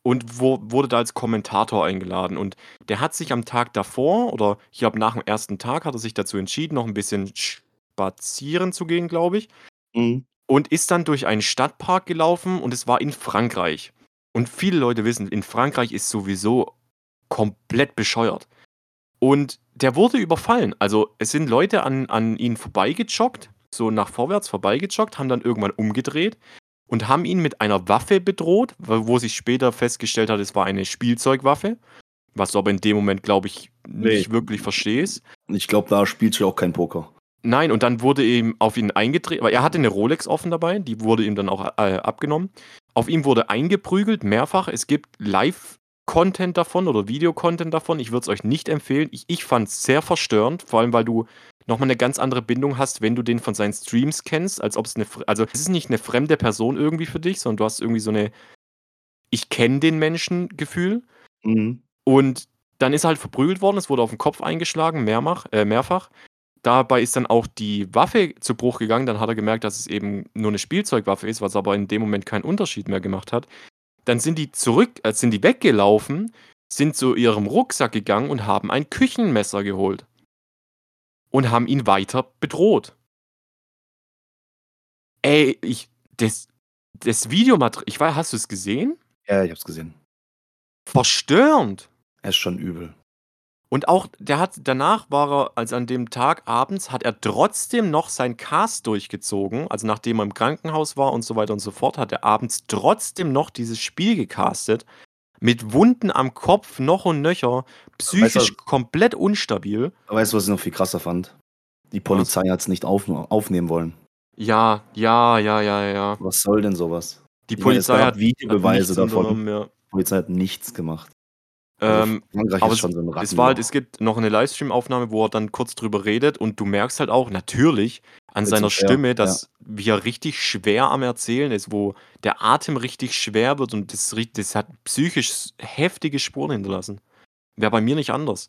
Und wo, wurde da als Kommentator eingeladen. Und der hat sich am Tag davor, oder ich glaube nach dem ersten Tag, hat er sich dazu entschieden, noch ein bisschen spazieren zu gehen, glaube ich. Mhm. Und ist dann durch einen Stadtpark gelaufen und es war in Frankreich. Und viele Leute wissen, in Frankreich ist sowieso komplett bescheuert. Und der wurde überfallen. Also es sind Leute an, an ihn vorbeigejoggt, so nach vorwärts vorbeigejoggt, haben dann irgendwann umgedreht und haben ihn mit einer Waffe bedroht, wo sich später festgestellt hat, es war eine Spielzeugwaffe. Was du aber in dem Moment, glaube ich, nicht Nee. wirklich verstehst. ich glaube, da spielst du auch kein Poker. Nein, und dann wurde ihm auf ihn eingetreten, weil er hatte eine Rolex offen dabei, die wurde ihm dann auch äh, abgenommen. Auf ihm wurde eingeprügelt, mehrfach. Es gibt Live-Content davon oder Videocontent davon. Ich würde es euch nicht empfehlen. Ich, ich fand es sehr verstörend, vor allem weil du nochmal eine ganz andere Bindung hast, wenn du den von seinen Streams kennst, als ob es eine, also es ist nicht eine fremde Person irgendwie für dich, sondern du hast irgendwie so eine Ich kenne den Menschen Gefühl. Mhm. Und dann ist er halt verprügelt worden, es wurde auf den Kopf eingeschlagen, mehrmach, äh, mehrfach. Dabei ist dann auch die Waffe zu Bruch gegangen. Dann hat er gemerkt, dass es eben nur eine Spielzeugwaffe ist, was aber in dem Moment keinen Unterschied mehr gemacht hat. Dann sind die zurück, äh, sind die weggelaufen, sind zu ihrem Rucksack gegangen und haben ein Küchenmesser geholt. Und haben ihn weiter bedroht. Ey, ich, das, das Videomaterial, ich weiß, hast du es gesehen? Ja, ich hab's gesehen. Verstörend. Er ist schon übel. Und auch, der hat, danach war er, also an dem Tag abends, hat er trotzdem noch sein Cast durchgezogen. Also nachdem er im Krankenhaus war und so weiter und so fort, hat er abends trotzdem noch dieses Spiel gecastet. Mit Wunden am Kopf, noch und nöcher, psychisch Weißt du- komplett instabil. Aber weißt du, was ich noch viel krasser fand? Die Polizei hat's nicht auf, aufnehmen wollen. Ja, ja, ja, ja, ja. Was soll denn sowas? Die meine, es Polizei gab hat, hat Videobeweise nichts davon. ja. Die Polizei hat nichts gemacht. Also Ähm, aber schon so Es war halt, es gibt noch eine Livestream-Aufnahme, wo er dann kurz drüber redet und du merkst halt auch natürlich an Willst seiner du- ja, Stimme, dass wie er richtig schwer am Erzählen ist, wo der Atem richtig schwer wird und das, das hat psychisch heftige Spuren hinterlassen. Wäre bei mir nicht anders.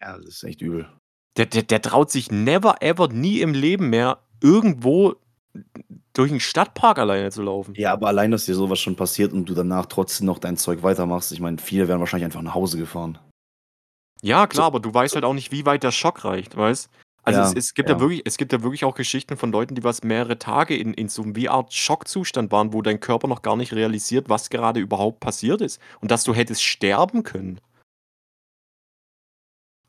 ja, das ist echt übel. Der, der, der traut sich never ever nie im Leben mehr irgendwo durch einen Stadtpark alleine zu laufen. Ja, aber allein, dass dir sowas schon passiert und du danach trotzdem noch dein Zeug weitermachst, ich meine, viele wären wahrscheinlich einfach nach Hause gefahren. Ja, klar, aber du weißt halt auch nicht, wie weit der Schock reicht, weißt? Also Ja, es, es, gibt ja. ja. wirklich, es gibt ja wirklich auch Geschichten von Leuten, die was mehrere Tage in, in so einem wie Art Schockzustand waren, wo dein Körper noch gar nicht realisiert, was gerade überhaupt passiert ist. Und dass du hättest sterben können.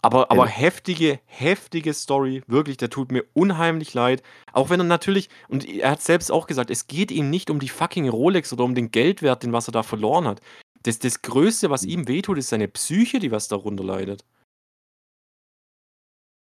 Aber, aber heftige, heftige Story, wirklich, der tut mir unheimlich leid. Auch wenn er natürlich, und er hat selbst auch gesagt, es geht ihm nicht um die fucking Rolex oder um den Geldwert, den was er da verloren hat. Das, das Größte, was ihm wehtut, ist seine Psyche, die was darunter leidet.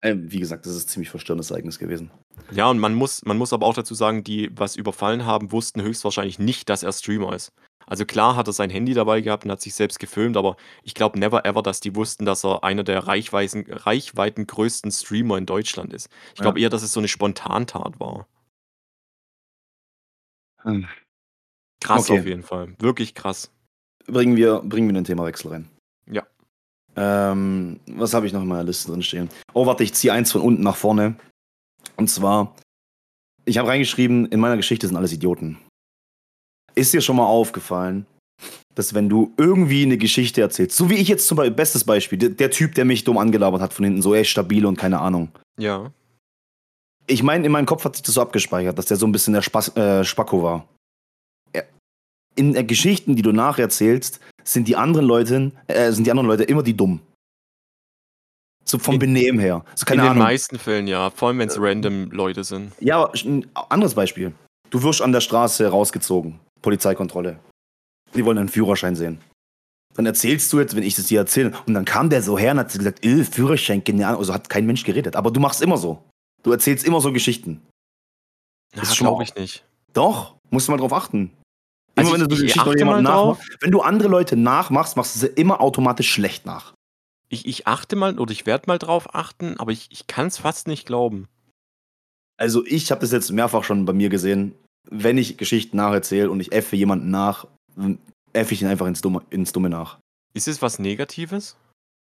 Ähm, wie gesagt, das ist ein ziemlich verstörendes Ereignis gewesen. Ja, und man muss, man muss aber auch dazu sagen, die, was überfallen haben, wussten höchstwahrscheinlich nicht, dass er Streamer ist. Also klar hat er sein Handy dabei gehabt und hat sich selbst gefilmt, aber ich glaube never ever, dass die wussten, dass er einer der Reichweiten, Reichweiten größten Streamer in Deutschland ist. Ich Ja. glaube eher, dass es so eine Spontantat war. Hm. Krass Okay. auf jeden Fall. Wirklich krass. Bringen wir, bringen wir den Themawechsel rein. Ja. Ähm, was habe ich noch in meiner Liste drin stehen? Oh, warte, ich ziehe eins von unten nach vorne. Und zwar, ich habe reingeschrieben, in meiner Geschichte sind alles Idioten. Ist dir schon mal aufgefallen, dass wenn du irgendwie eine Geschichte erzählst, so wie ich jetzt zum Beispiel, bestes Beispiel, der, der Typ, der mich dumm angelabert hat von hinten, so ist stabil und keine Ahnung. Ja. Ich meine, in meinem Kopf hat sich das so abgespeichert, dass der so ein bisschen der Spaß, äh, Spacko war. In äh, Geschichten, die du nacherzählst, sind die anderen Leute, äh, sind die anderen Leute immer die dumm. So vom In- Benehmen her. So in den Ahnung. meisten Fällen ja, vor allem wenn es random Leute sind. Ja, aber ein anderes Beispiel. Du wirst an der Straße rausgezogen. Polizeikontrolle. Die wollen einen Führerschein sehen. Dann erzählst du jetzt, wenn ich das dir erzähle, und dann kam der so her und hat gesagt, äh, Führerschein, genial. Also hat kein Mensch geredet. Aber du machst immer so. Du erzählst immer so Geschichten. Mal- glaube ich nicht. Doch, musst du mal drauf achten. Also Immer wenn ich- du ich Geschichte achte drauf. nachmachst, wenn du andere Leute nachmachst, machst du sie immer automatisch schlecht nach. Ich, ich achte mal oder ich werde mal drauf achten, aber ich, ich kann es fast nicht glauben. Also ich habe das jetzt mehrfach schon bei mir gesehen. Wenn ich Geschichten nacherzähle und ich effe jemanden nach, effe ich ihn einfach ins Dumme, ins Dumme nach. Ist es was Negatives?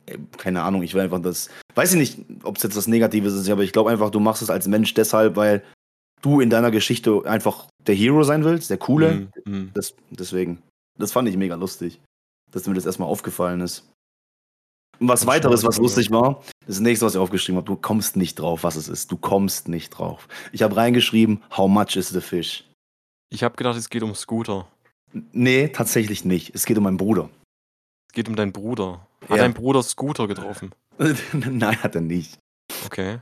Äh, Keine Ahnung, ich will einfach das. Weiß ich nicht, ob es jetzt was Negatives ist, aber ich glaube einfach, du machst es als Mensch deshalb, weil du in deiner Geschichte einfach der Hero sein willst, der Coole. Mm, mm. Das, deswegen. Das fand ich mega lustig, dass mir das erstmal aufgefallen ist. Und was Das weiteres, was lustig war, das nächste, was ich aufgeschrieben habe, du kommst nicht drauf, was es ist. Du kommst nicht drauf. Ich habe reingeschrieben, how much is the fish? Ich habe gedacht, es geht um Scooter. Nee, tatsächlich nicht. Es geht um meinen Bruder. Es geht um deinen Bruder. Hat Ja. dein Bruder Scooter getroffen? Nein, hat er nicht. Okay.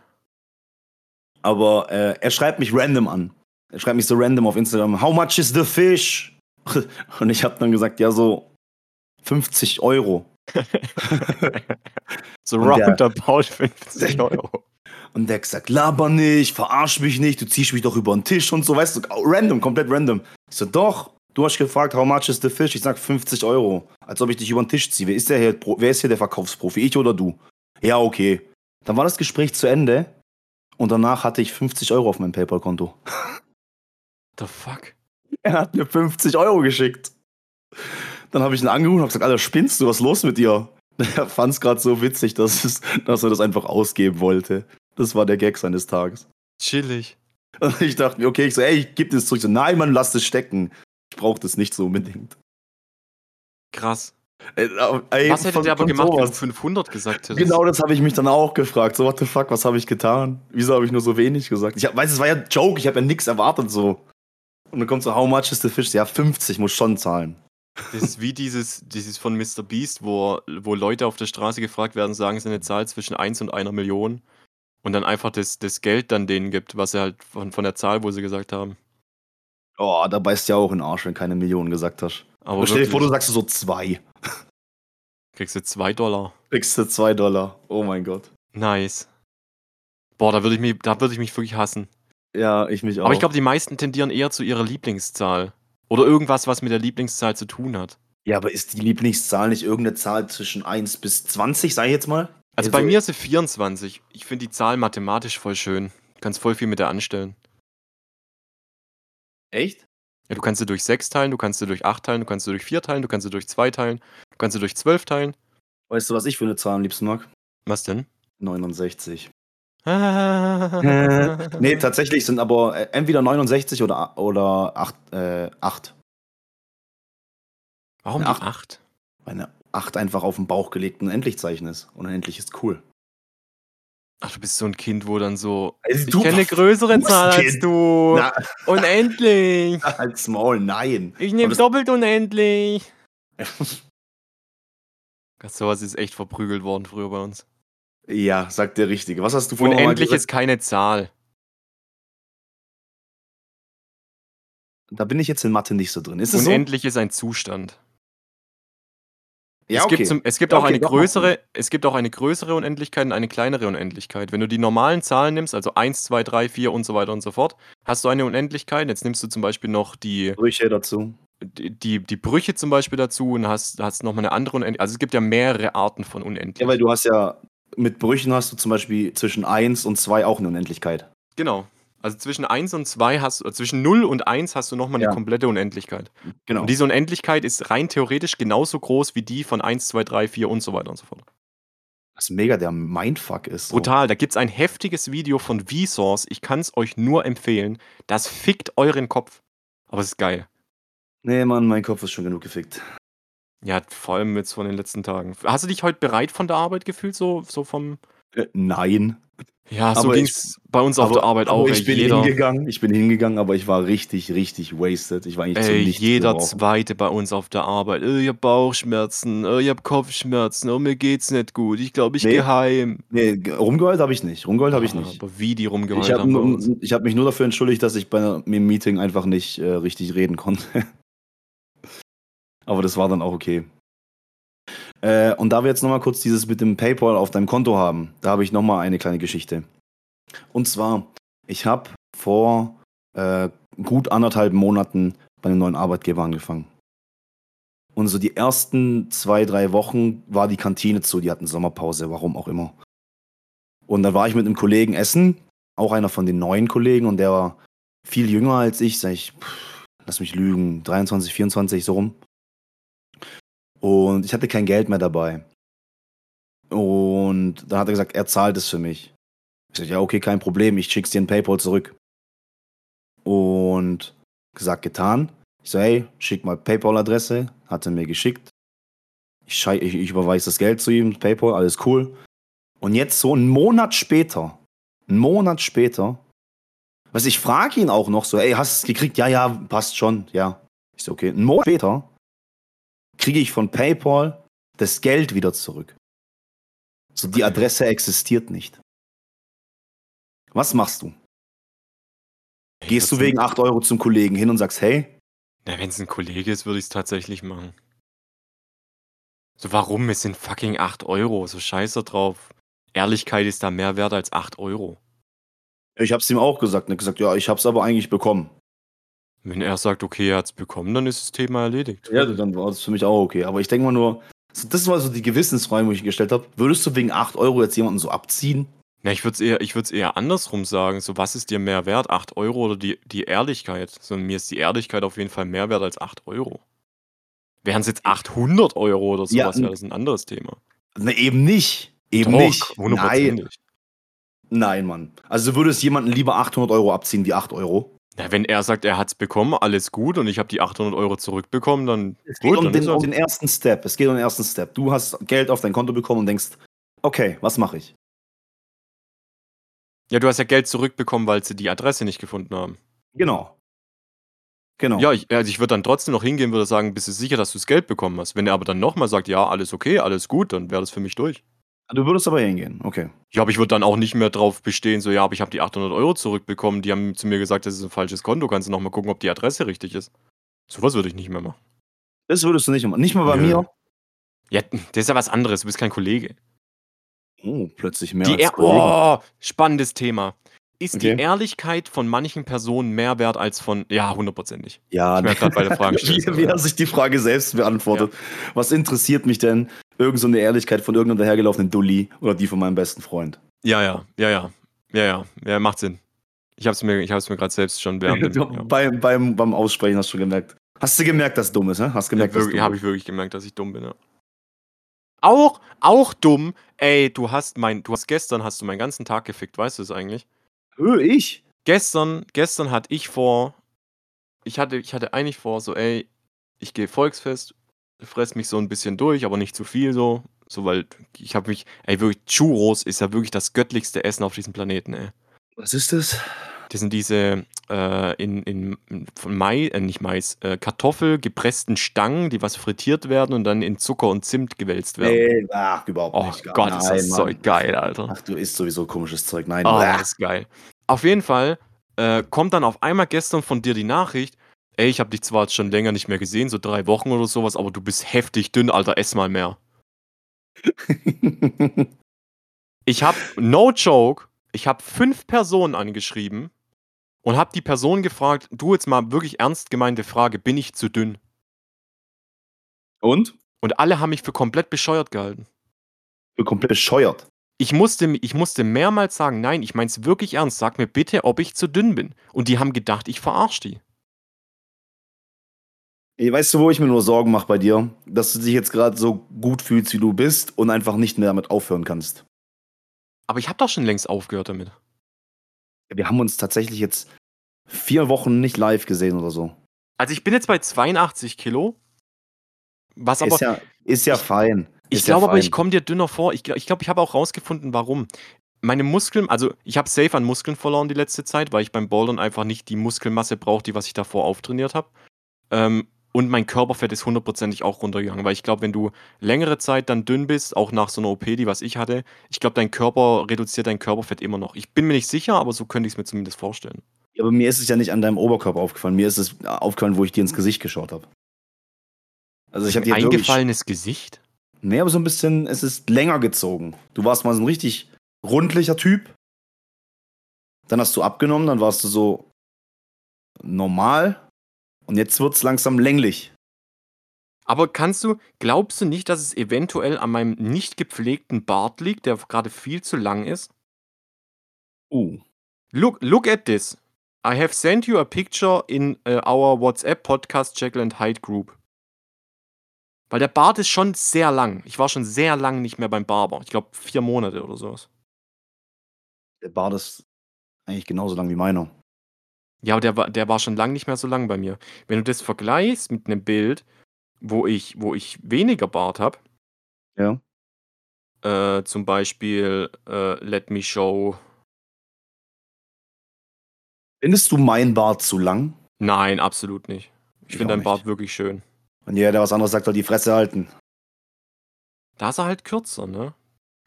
Aber äh, er schreibt mich random an. Er schreibt mich so random auf Instagram, how much is the fish? Und ich habe dann gesagt, ja, so 50 Euro. So roundabout 50 Euro. Und der hat gesagt, laber nicht, verarsch mich nicht, du ziehst mich doch über den Tisch und so, weißt du, random, komplett random. Ich so, doch, du hast gefragt, how much is the fish? Ich sag 50 Euro. Als ob ich dich über den Tisch ziehe. Wer ist, der hier, wer ist hier der Verkaufsprofi, ich oder du? Ja, okay. Dann war das Gespräch zu Ende und danach hatte ich 50 Euro auf meinem PayPal-Konto. The fuck? Er hat mir 50 Euro geschickt. Dann habe ich ihn angerufen und habe gesagt, Alter, spinnst du, was ist los mit dir? Er fand es gerade so witzig, dass, es, dass er das einfach ausgeben wollte. Das war der Gag seines Tages. Chillig. Und ich dachte mir, okay, ich so, ey, ich geb das zurück. So, nein, Mann, lass das stecken. Ich brauche das nicht so unbedingt. Krass. Ey, ey, Was hätte von- der aber gemacht, wenn du sowas. 500 gesagt hättest? Genau das habe ich mich dann auch gefragt. So, what the fuck, was habe ich getan? Wieso habe ich nur so wenig gesagt? Ich hab, weiß, es war ja ein Joke, ich habe ja nichts erwartet so. Und dann kommt so, how much is the fish? Ja, 50 muss schon zahlen. Das ist wie dieses, dieses von Mr. Beast, wo, wo Leute auf der Straße gefragt werden, sagen sie eine Zahl zwischen 1 und einer Million und dann einfach das, das Geld dann denen gibt, was sie halt von, von der Zahl, wo sie gesagt haben. Oh, da beißt ja auch in den Arsch, wenn keine Millionen gesagt hast. Aber stell dir vor, du sagst so zwei. kriegst du 2 Dollar. Kriegst du zwei Dollar. Oh mein Gott. Nice. Boah, da würde ich, mich- da würd ich mich wirklich hassen. Ja, ich mich auch. Aber ich glaube, die meisten tendieren eher zu ihrer Lieblingszahl. Oder irgendwas, was mit der Lieblingszahl zu tun hat. ja, aber ist die Lieblingszahl nicht irgendeine Zahl zwischen 1 bis 20, sag ich jetzt mal? Also bei mir ist sie 24. Ich finde die Zahl mathematisch voll schön. Du kannst voll viel mit der anstellen. Echt? Ja, du kannst sie durch 6 teilen, du kannst sie durch 8 teilen, du kannst sie durch 4 teilen, du kannst sie durch 2 teilen, du kannst sie durch 12 teilen. Weißt du, was ich für eine Zahl am liebsten mag? Was denn? 69. nee, Nee, tatsächlich sind aber äh, entweder 69 oder, oder 8, äh, 8. Warum eine die 8? Eine 8 einfach auf den Bauch gelegt ein Endlichzeichen ist. Und ein Endlich ist cool. Ach, du bist so ein Kind, wo dann so. Also Ich kenne eine größere. Zahl als du. Na, Unendlich. als Maul, nein. Ich nehme das- doppelt unendlich. Gott, sowas ist echt verprügelt worden früher bei uns. Ja, sagt der Richtige. Was hast du vorhin Unendlich ist keine Zahl. Da bin ich jetzt in Mathe nicht so drin. Ist es Unendlich ist ein Zustand. so? Ja, es okay. gibt, zum, es gibt Ja, auch okay, eine doch, macht größere, es gibt auch eine größere Unendlichkeit und eine kleinere Unendlichkeit. Wenn du die normalen Zahlen nimmst, also 1, 2, 3, 4 und so weiter und so fort, hast du eine Unendlichkeit. Jetzt nimmst du zum Beispiel noch die, Brüche dazu. die, die, die Brüche zum Beispiel dazu und hast, hast nochmal eine andere Unendlichkeit. Also es gibt ja mehrere Arten von Unendlich. Ja, weil du hast ja, mit Brüchen hast du zum Beispiel zwischen 1 und 2 auch eine Unendlichkeit. genau. Also zwischen 1 und 2 hast äh, zwischen 0 und 1 hast du nochmal eine Ja. komplette Unendlichkeit. Genau. Und diese Unendlichkeit ist rein theoretisch genauso groß wie die von 1, 2, 3, 4 und so weiter und so fort. Was mega der Mindfuck ist. So. Brutal, da gibt es ein heftiges Video von Vsauce. Ich kann es euch nur empfehlen. Das fickt euren Kopf. Aber es ist geil. Nee, Mann, mein Kopf ist schon genug gefickt. Ja, vor allem jetzt von den letzten Tagen. Hast du dich heute bereit von der Arbeit gefühlt? So, so vom. Äh, nein. Ja, so ging es bei uns auf der Arbeit auch. Ich ey. bin jeder hingegangen, ich bin hingegangen, aber ich war richtig, richtig wasted. Ich war eigentlich ey, jeder gebrauchen. Zweite bei uns auf der Arbeit. Ich hab Bauchschmerzen, ich hab Kopfschmerzen, oh, mir geht's nicht gut. Ich glaube, ich Nee. heim. Nee, ge- rumgeheult habe ich nicht. Rumgeheult habe ich nicht. Aber wie die rumgeheult Ich habe haben bei uns. hab mich nur dafür entschuldigt, dass ich bei einem Meeting einfach nicht äh, richtig reden konnte. aber das war dann auch okay. Äh, und da wir jetzt nochmal kurz dieses mit dem PayPal auf deinem Konto haben, da habe ich nochmal eine kleine Geschichte. Und zwar, ich habe vor äh, gut anderthalb Monaten bei einem neuen Arbeitgeber angefangen. Und so die ersten zwei, drei Wochen war die Kantine zu, die hatten Sommerpause, warum auch immer. Und dann war ich mit einem Kollegen essen, auch einer von den neuen Kollegen, und der war viel jünger als ich, sag ich, pff, lass mich lügen, 23, 24, so rum. Und ich hatte kein Geld mehr dabei. Und dann hat er gesagt, er zahlt es für mich. Ich sag, ja, okay, kein Problem, ich schick's dir in PayPal zurück. Und gesagt, getan. Ich so, hey, schick mal PayPal-Adresse. Hat er mir geschickt. Ich, ich, ich überweise das Geld zu ihm, PayPal, alles cool. Und jetzt so einen Monat später, einen Monat später, was ich frage ihn auch noch so, ey, hast du es gekriegt? Ja, ja, passt schon, ja. Ich so, okay. Einen Monat später kriege ich von PayPal das Geld wieder zurück. So, die Adresse existiert nicht. Was machst du? Gehst du wegen 8 Euro zum Kollegen hin und sagst, hey, Na, wenn es ein Kollege ist, würde ich es tatsächlich machen. So, warum? Es sind fucking 8 Euro. So scheiße drauf. Ehrlichkeit ist da mehr wert als 8 Euro. ich hab's ihm auch gesagt. Und hat gesagt, ja, ich hab's aber eigentlich bekommen. Wenn er sagt, okay, er hat's bekommen, dann ist das Thema erledigt. Ja, dann war das für mich auch okay. Aber ich denke mal nur, das war so die Gewissensfrage, wo ich gestellt habe. Würdest du wegen 8 Euro jetzt jemanden so abziehen? Ja, ich würde es eher, ich würd's eher andersrum sagen. So, was ist dir mehr wert? 8 Euro oder die, die Ehrlichkeit? So, mir ist die Ehrlichkeit auf jeden Fall mehr wert als 8 Euro. Wären es jetzt 800 Euro oder Ja, sowas, n- wäre das ein anderes Thema. Ne, eben nicht. Eben Doch, nicht. Nein, nein, Mann. Also du würdest jemanden lieber 800 Euro abziehen wie 8 Euro. Ja, wenn er sagt, er hat es bekommen, alles gut und ich habe die 800 Euro zurückbekommen, dann Es geht gut, um den, um den ersten Step. Es geht um den ersten Step. Du hast Geld auf dein Konto bekommen und denkst, okay, was mache ich? Ja, du hast ja Geld zurückbekommen, weil sie die Adresse nicht gefunden haben. Genau. Genau. Ja, ich, also ich würde dann trotzdem noch hingehen, würde sagen, bist du sicher, dass du das Geld bekommen hast? Wenn er aber dann nochmal sagt, ja, alles okay, alles gut, dann wäre das für mich durch. Du würdest aber hingehen. Okay. Ja, aber ich würde dann auch nicht mehr drauf bestehen, so, ja, aber ich habe die 800 Euro zurückbekommen, die haben zu mir gesagt, das ist ein falsches Konto, kannst du nochmal gucken, ob die Adresse richtig ist. Sowas würde ich nicht mehr machen. Das würdest du nicht machen. Nicht mal bei Nö. mir. Ja, das ist ja was anderes, du bist kein Kollege. Oh, plötzlich mehr Die als Ehr Kollegen. oh, spannendes Thema. Ist Okay. die Ehrlichkeit von manchen Personen mehr wert als von, ja, hundertprozentig. Ja, Ich merke gerade bei der Frage wie, wie er sich die Frage selbst beantwortet. Was interessiert mich denn? Irgend so eine Ehrlichkeit von irgendeinem dahergelaufenen Dulli oder die von meinem besten Freund? Ja, ja, ja, ja. Ja, ja, ja, macht Sinn. Ich habe es mir, ich hab's mir gerade selbst schon während dem. Ja. beim, beim, beim Aussprechen hast du schon gemerkt. Hast du gemerkt, dass es dumm ist, hä? Hast gemerkt, Wirklich, dumm habe ist? ich wirklich gemerkt, dass ich dumm bin, ja. Auch, auch dumm, ey, du hast mein, du hast gestern hast du meinen ganzen Tag gefickt, weißt du es eigentlich? Hö, ich? Gestern, gestern hatte ich vor, ich hatte, ich hatte eigentlich vor, so, ey, ich gehe Volksfest, fress mich so ein bisschen durch, aber nicht zu viel so, so, weil ich habe mich, ey, wirklich, Churros ist ja wirklich das göttlichste Essen auf diesem Planeten, ey. Was ist das? Das sind diese äh, in, in von Mais, äh, nicht Mais, äh, Kartoffel gepressten Stangen, die was frittiert werden und dann in Zucker und Zimt gewälzt werden. Nee, ach, überhaupt oh nicht. Gar- Gott, ist das Nein, Zeug Mann. geil, Alter. Ach, du isst sowieso komisches Zeug. Nein, Oh, das ist geil. Auf jeden Fall äh, kommt dann auf einmal gestern von dir die Nachricht, ey, ich habe dich zwar jetzt schon länger nicht mehr gesehen, so drei Wochen oder sowas, aber du bist heftig dünn, Alter, ess mal mehr. Ich habe, no joke, ich habe fünf Personen angeschrieben und habe die Person gefragt, du jetzt mal wirklich ernst gemeinte Frage, bin ich zu dünn? Und? Und alle haben mich für komplett bescheuert gehalten. Du komplett bescheuert. Ich musste, ich musste mehrmals sagen, nein, ich mein's wirklich ernst, sag mir bitte, ob ich zu dünn bin. Und die haben gedacht, ich verarsch die. Weißt du, wo ich mir nur Sorgen mache bei dir? Dass du dich jetzt gerade so gut fühlst, wie du bist und einfach nicht mehr damit aufhören kannst. Aber ich habe doch schon längst aufgehört damit. Wir haben uns tatsächlich jetzt vier Wochen nicht live gesehen oder so. Also ich bin jetzt bei 82 Kilo. Was aber, ist ja, ist ja fein. ich Ist ja glaube aber, fein. ich komme dir dünner vor. Ich glaube, ich, glaub, ich habe auch rausgefunden, warum. Meine Muskeln, also ich habe safe an Muskeln verloren die letzte Zeit, weil ich beim Bouldern einfach nicht die Muskelmasse brauche, die was ich davor auftrainiert habe. Ähm, und mein Körperfett ist hundertprozentig auch runtergegangen, weil ich glaube, wenn du längere Zeit dann dünn bist, auch nach so einer OP, die was ich hatte, ich glaube, dein Körper reduziert dein Körperfett immer noch. Ich bin mir nicht sicher, aber so könnte ich es mir zumindest vorstellen. Ja, aber mir ist es ja nicht an deinem Oberkörper aufgefallen. Mir ist es aufgefallen, wo ich dir ins Gesicht geschaut habe. Also ich habe dir wirklich, Eingefallenes Gesicht? Nee, aber so ein bisschen, es ist länger gezogen. Du warst mal so ein richtig rundlicher Typ. Dann hast du abgenommen, dann warst du so normal. Und jetzt wird's langsam länglich. Aber kannst du, glaubst du nicht, dass es eventuell an meinem nicht gepflegten Bart liegt, der gerade viel zu lang ist? Uh. Look, look at this. I have sent you a picture in uh, our WhatsApp Podcast Jekyll and Hyde Group. Weil der Bart ist schon sehr lang. Ich war schon sehr lang nicht mehr beim Barber. Ich glaube vier Monate oder sowas. Der Bart ist eigentlich genauso lang wie meiner. Ja, aber der war, der war schon lang nicht mehr so lang bei mir. Wenn du das vergleichst mit einem Bild, wo ich, wo ich weniger Bart habe, Ja. äh, zum Beispiel äh, Let Me Show. Findest du meinen Bart zu lang? Nein, absolut nicht. Ich Ich finde auch deinen Bart wirklich schön. Und jeder, der was anderes sagt, soll die Fresse halten. Da ist er halt kürzer, ne?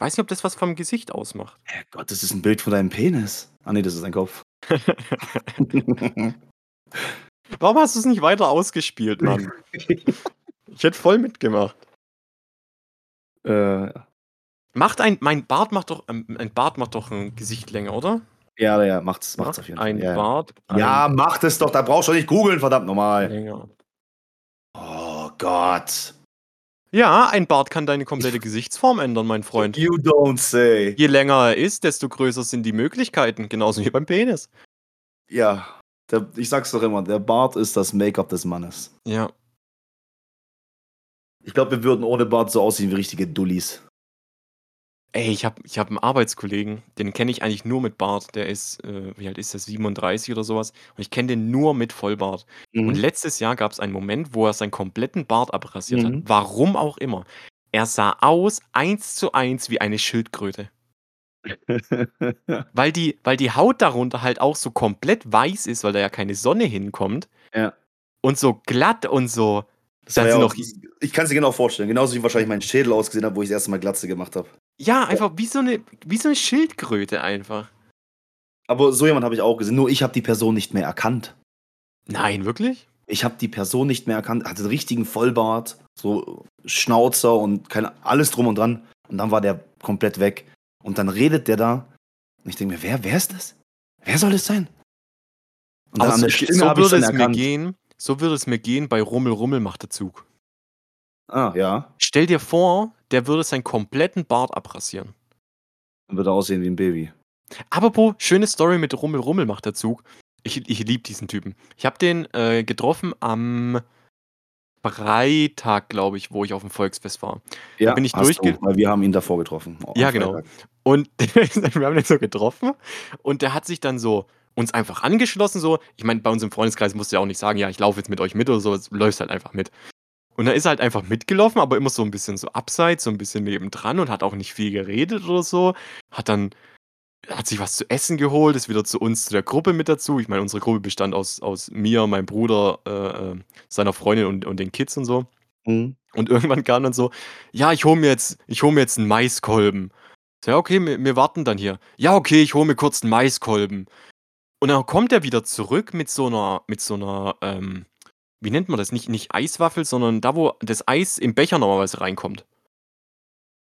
Weiß nicht, ob das was vom Gesicht ausmacht. Herrgott, das ist ein Bild von deinem Penis. Ah nee, das ist dein Kopf. Warum hast du es nicht weiter ausgespielt, Mann? ich hätte voll mitgemacht. äh, Macht ein, mein Bart macht doch, ähm, ein Bart macht doch ein Gesicht länger, oder? ja, ja, macht's, macht's auf jeden Fall. ein ja, ja. Bart. Ein ja, macht es doch, da brauchst du nicht googeln, verdammt nochmal. länger. Oh Gott. Ja, ein Bart kann deine komplette Gesichtsform ändern, mein Freund. You don't say. Je länger er ist, desto größer sind die Möglichkeiten. Genauso wie beim Penis. Ja, der, ich sag's doch immer, der Bart ist das Make-up des Mannes. Ja. Ich glaube, wir würden ohne Bart so aussehen wie richtige Dullis. Ey, ich habe ich hab einen Arbeitskollegen, den kenne ich eigentlich nur mit Bart. Der ist, äh, wie alt ist der, 37 oder sowas. Und ich kenne den nur mit Vollbart. Und Mhm. letztes Jahr gab es einen Moment, wo er seinen kompletten Bart abrasiert hat. Mhm. Warum auch immer. Er sah aus, eins zu eins, wie eine Schildkröte. Weil die, weil die Haut darunter halt auch so komplett weiß ist, weil da ja keine Sonne hinkommt. Ja. Und so glatt und so. Das Dann war ja auch, noch- ich kann es dir genau vorstellen. Genauso wie wahrscheinlich mein Schädel ausgesehen hat, wo ich das erste Mal Glatze gemacht habe. Ja, einfach wie so eine, wie so eine Schildkröte einfach. Aber so jemand habe ich auch gesehen. Nur ich habe die Person nicht mehr erkannt. Nein, wirklich? Ich habe die Person nicht mehr erkannt. Hatte einen richtigen Vollbart, so Schnauzer und keine, alles drum und dran. Und dann war der komplett weg. Und dann redet der da. Und ich denke mir, wer, wer ist das? Wer soll es sein? Und dann Aber an der so, Stimme so ich es mir gehen, so würde es mir gehen bei Rummel Rummel macht der Zug. Ah, ja. Stell dir vor, der würde seinen kompletten Bart abrasieren. Dann wird er aussehen wie ein Baby. Apropos, schöne Story mit Rummel Rummel macht der Zug. Ich, ich liebe diesen Typen. Ich habe den äh, getroffen am Freitag, glaube ich, wo ich auf dem Volksfest war. Ja, bin ich durchge- du, weil wir haben ihn davor getroffen. Ja, genau. Freitag. Und wir haben den so getroffen und der hat sich dann so uns einfach angeschlossen. So, ich meine, bei uns im Freundeskreis musst du ja auch nicht sagen, ja, ich laufe jetzt mit euch mit oder so, es läuft halt einfach mit. Und dann ist er halt einfach mitgelaufen, aber immer so ein bisschen so abseits, so ein bisschen nebendran und hat auch nicht viel geredet oder so. Hat dann, hat sich was zu essen geholt, ist wieder zu uns, zu der Gruppe mit dazu. Ich meine, unsere Gruppe bestand aus, aus mir, meinem Bruder, äh, äh, seiner Freundin und, und den Kids und so. Mhm. Und irgendwann kam dann so, ja, ich hole mir jetzt, ich hole mir jetzt einen Maiskolben. So, ja, okay, wir, wir warten dann hier. Ja, okay, ich hole mir kurz einen Maiskolben. Und dann kommt er wieder zurück mit so einer, mit so einer, ähm, wie nennt man das? Nicht, nicht Eiswaffel, sondern da, wo das Eis im Becher normalerweise reinkommt.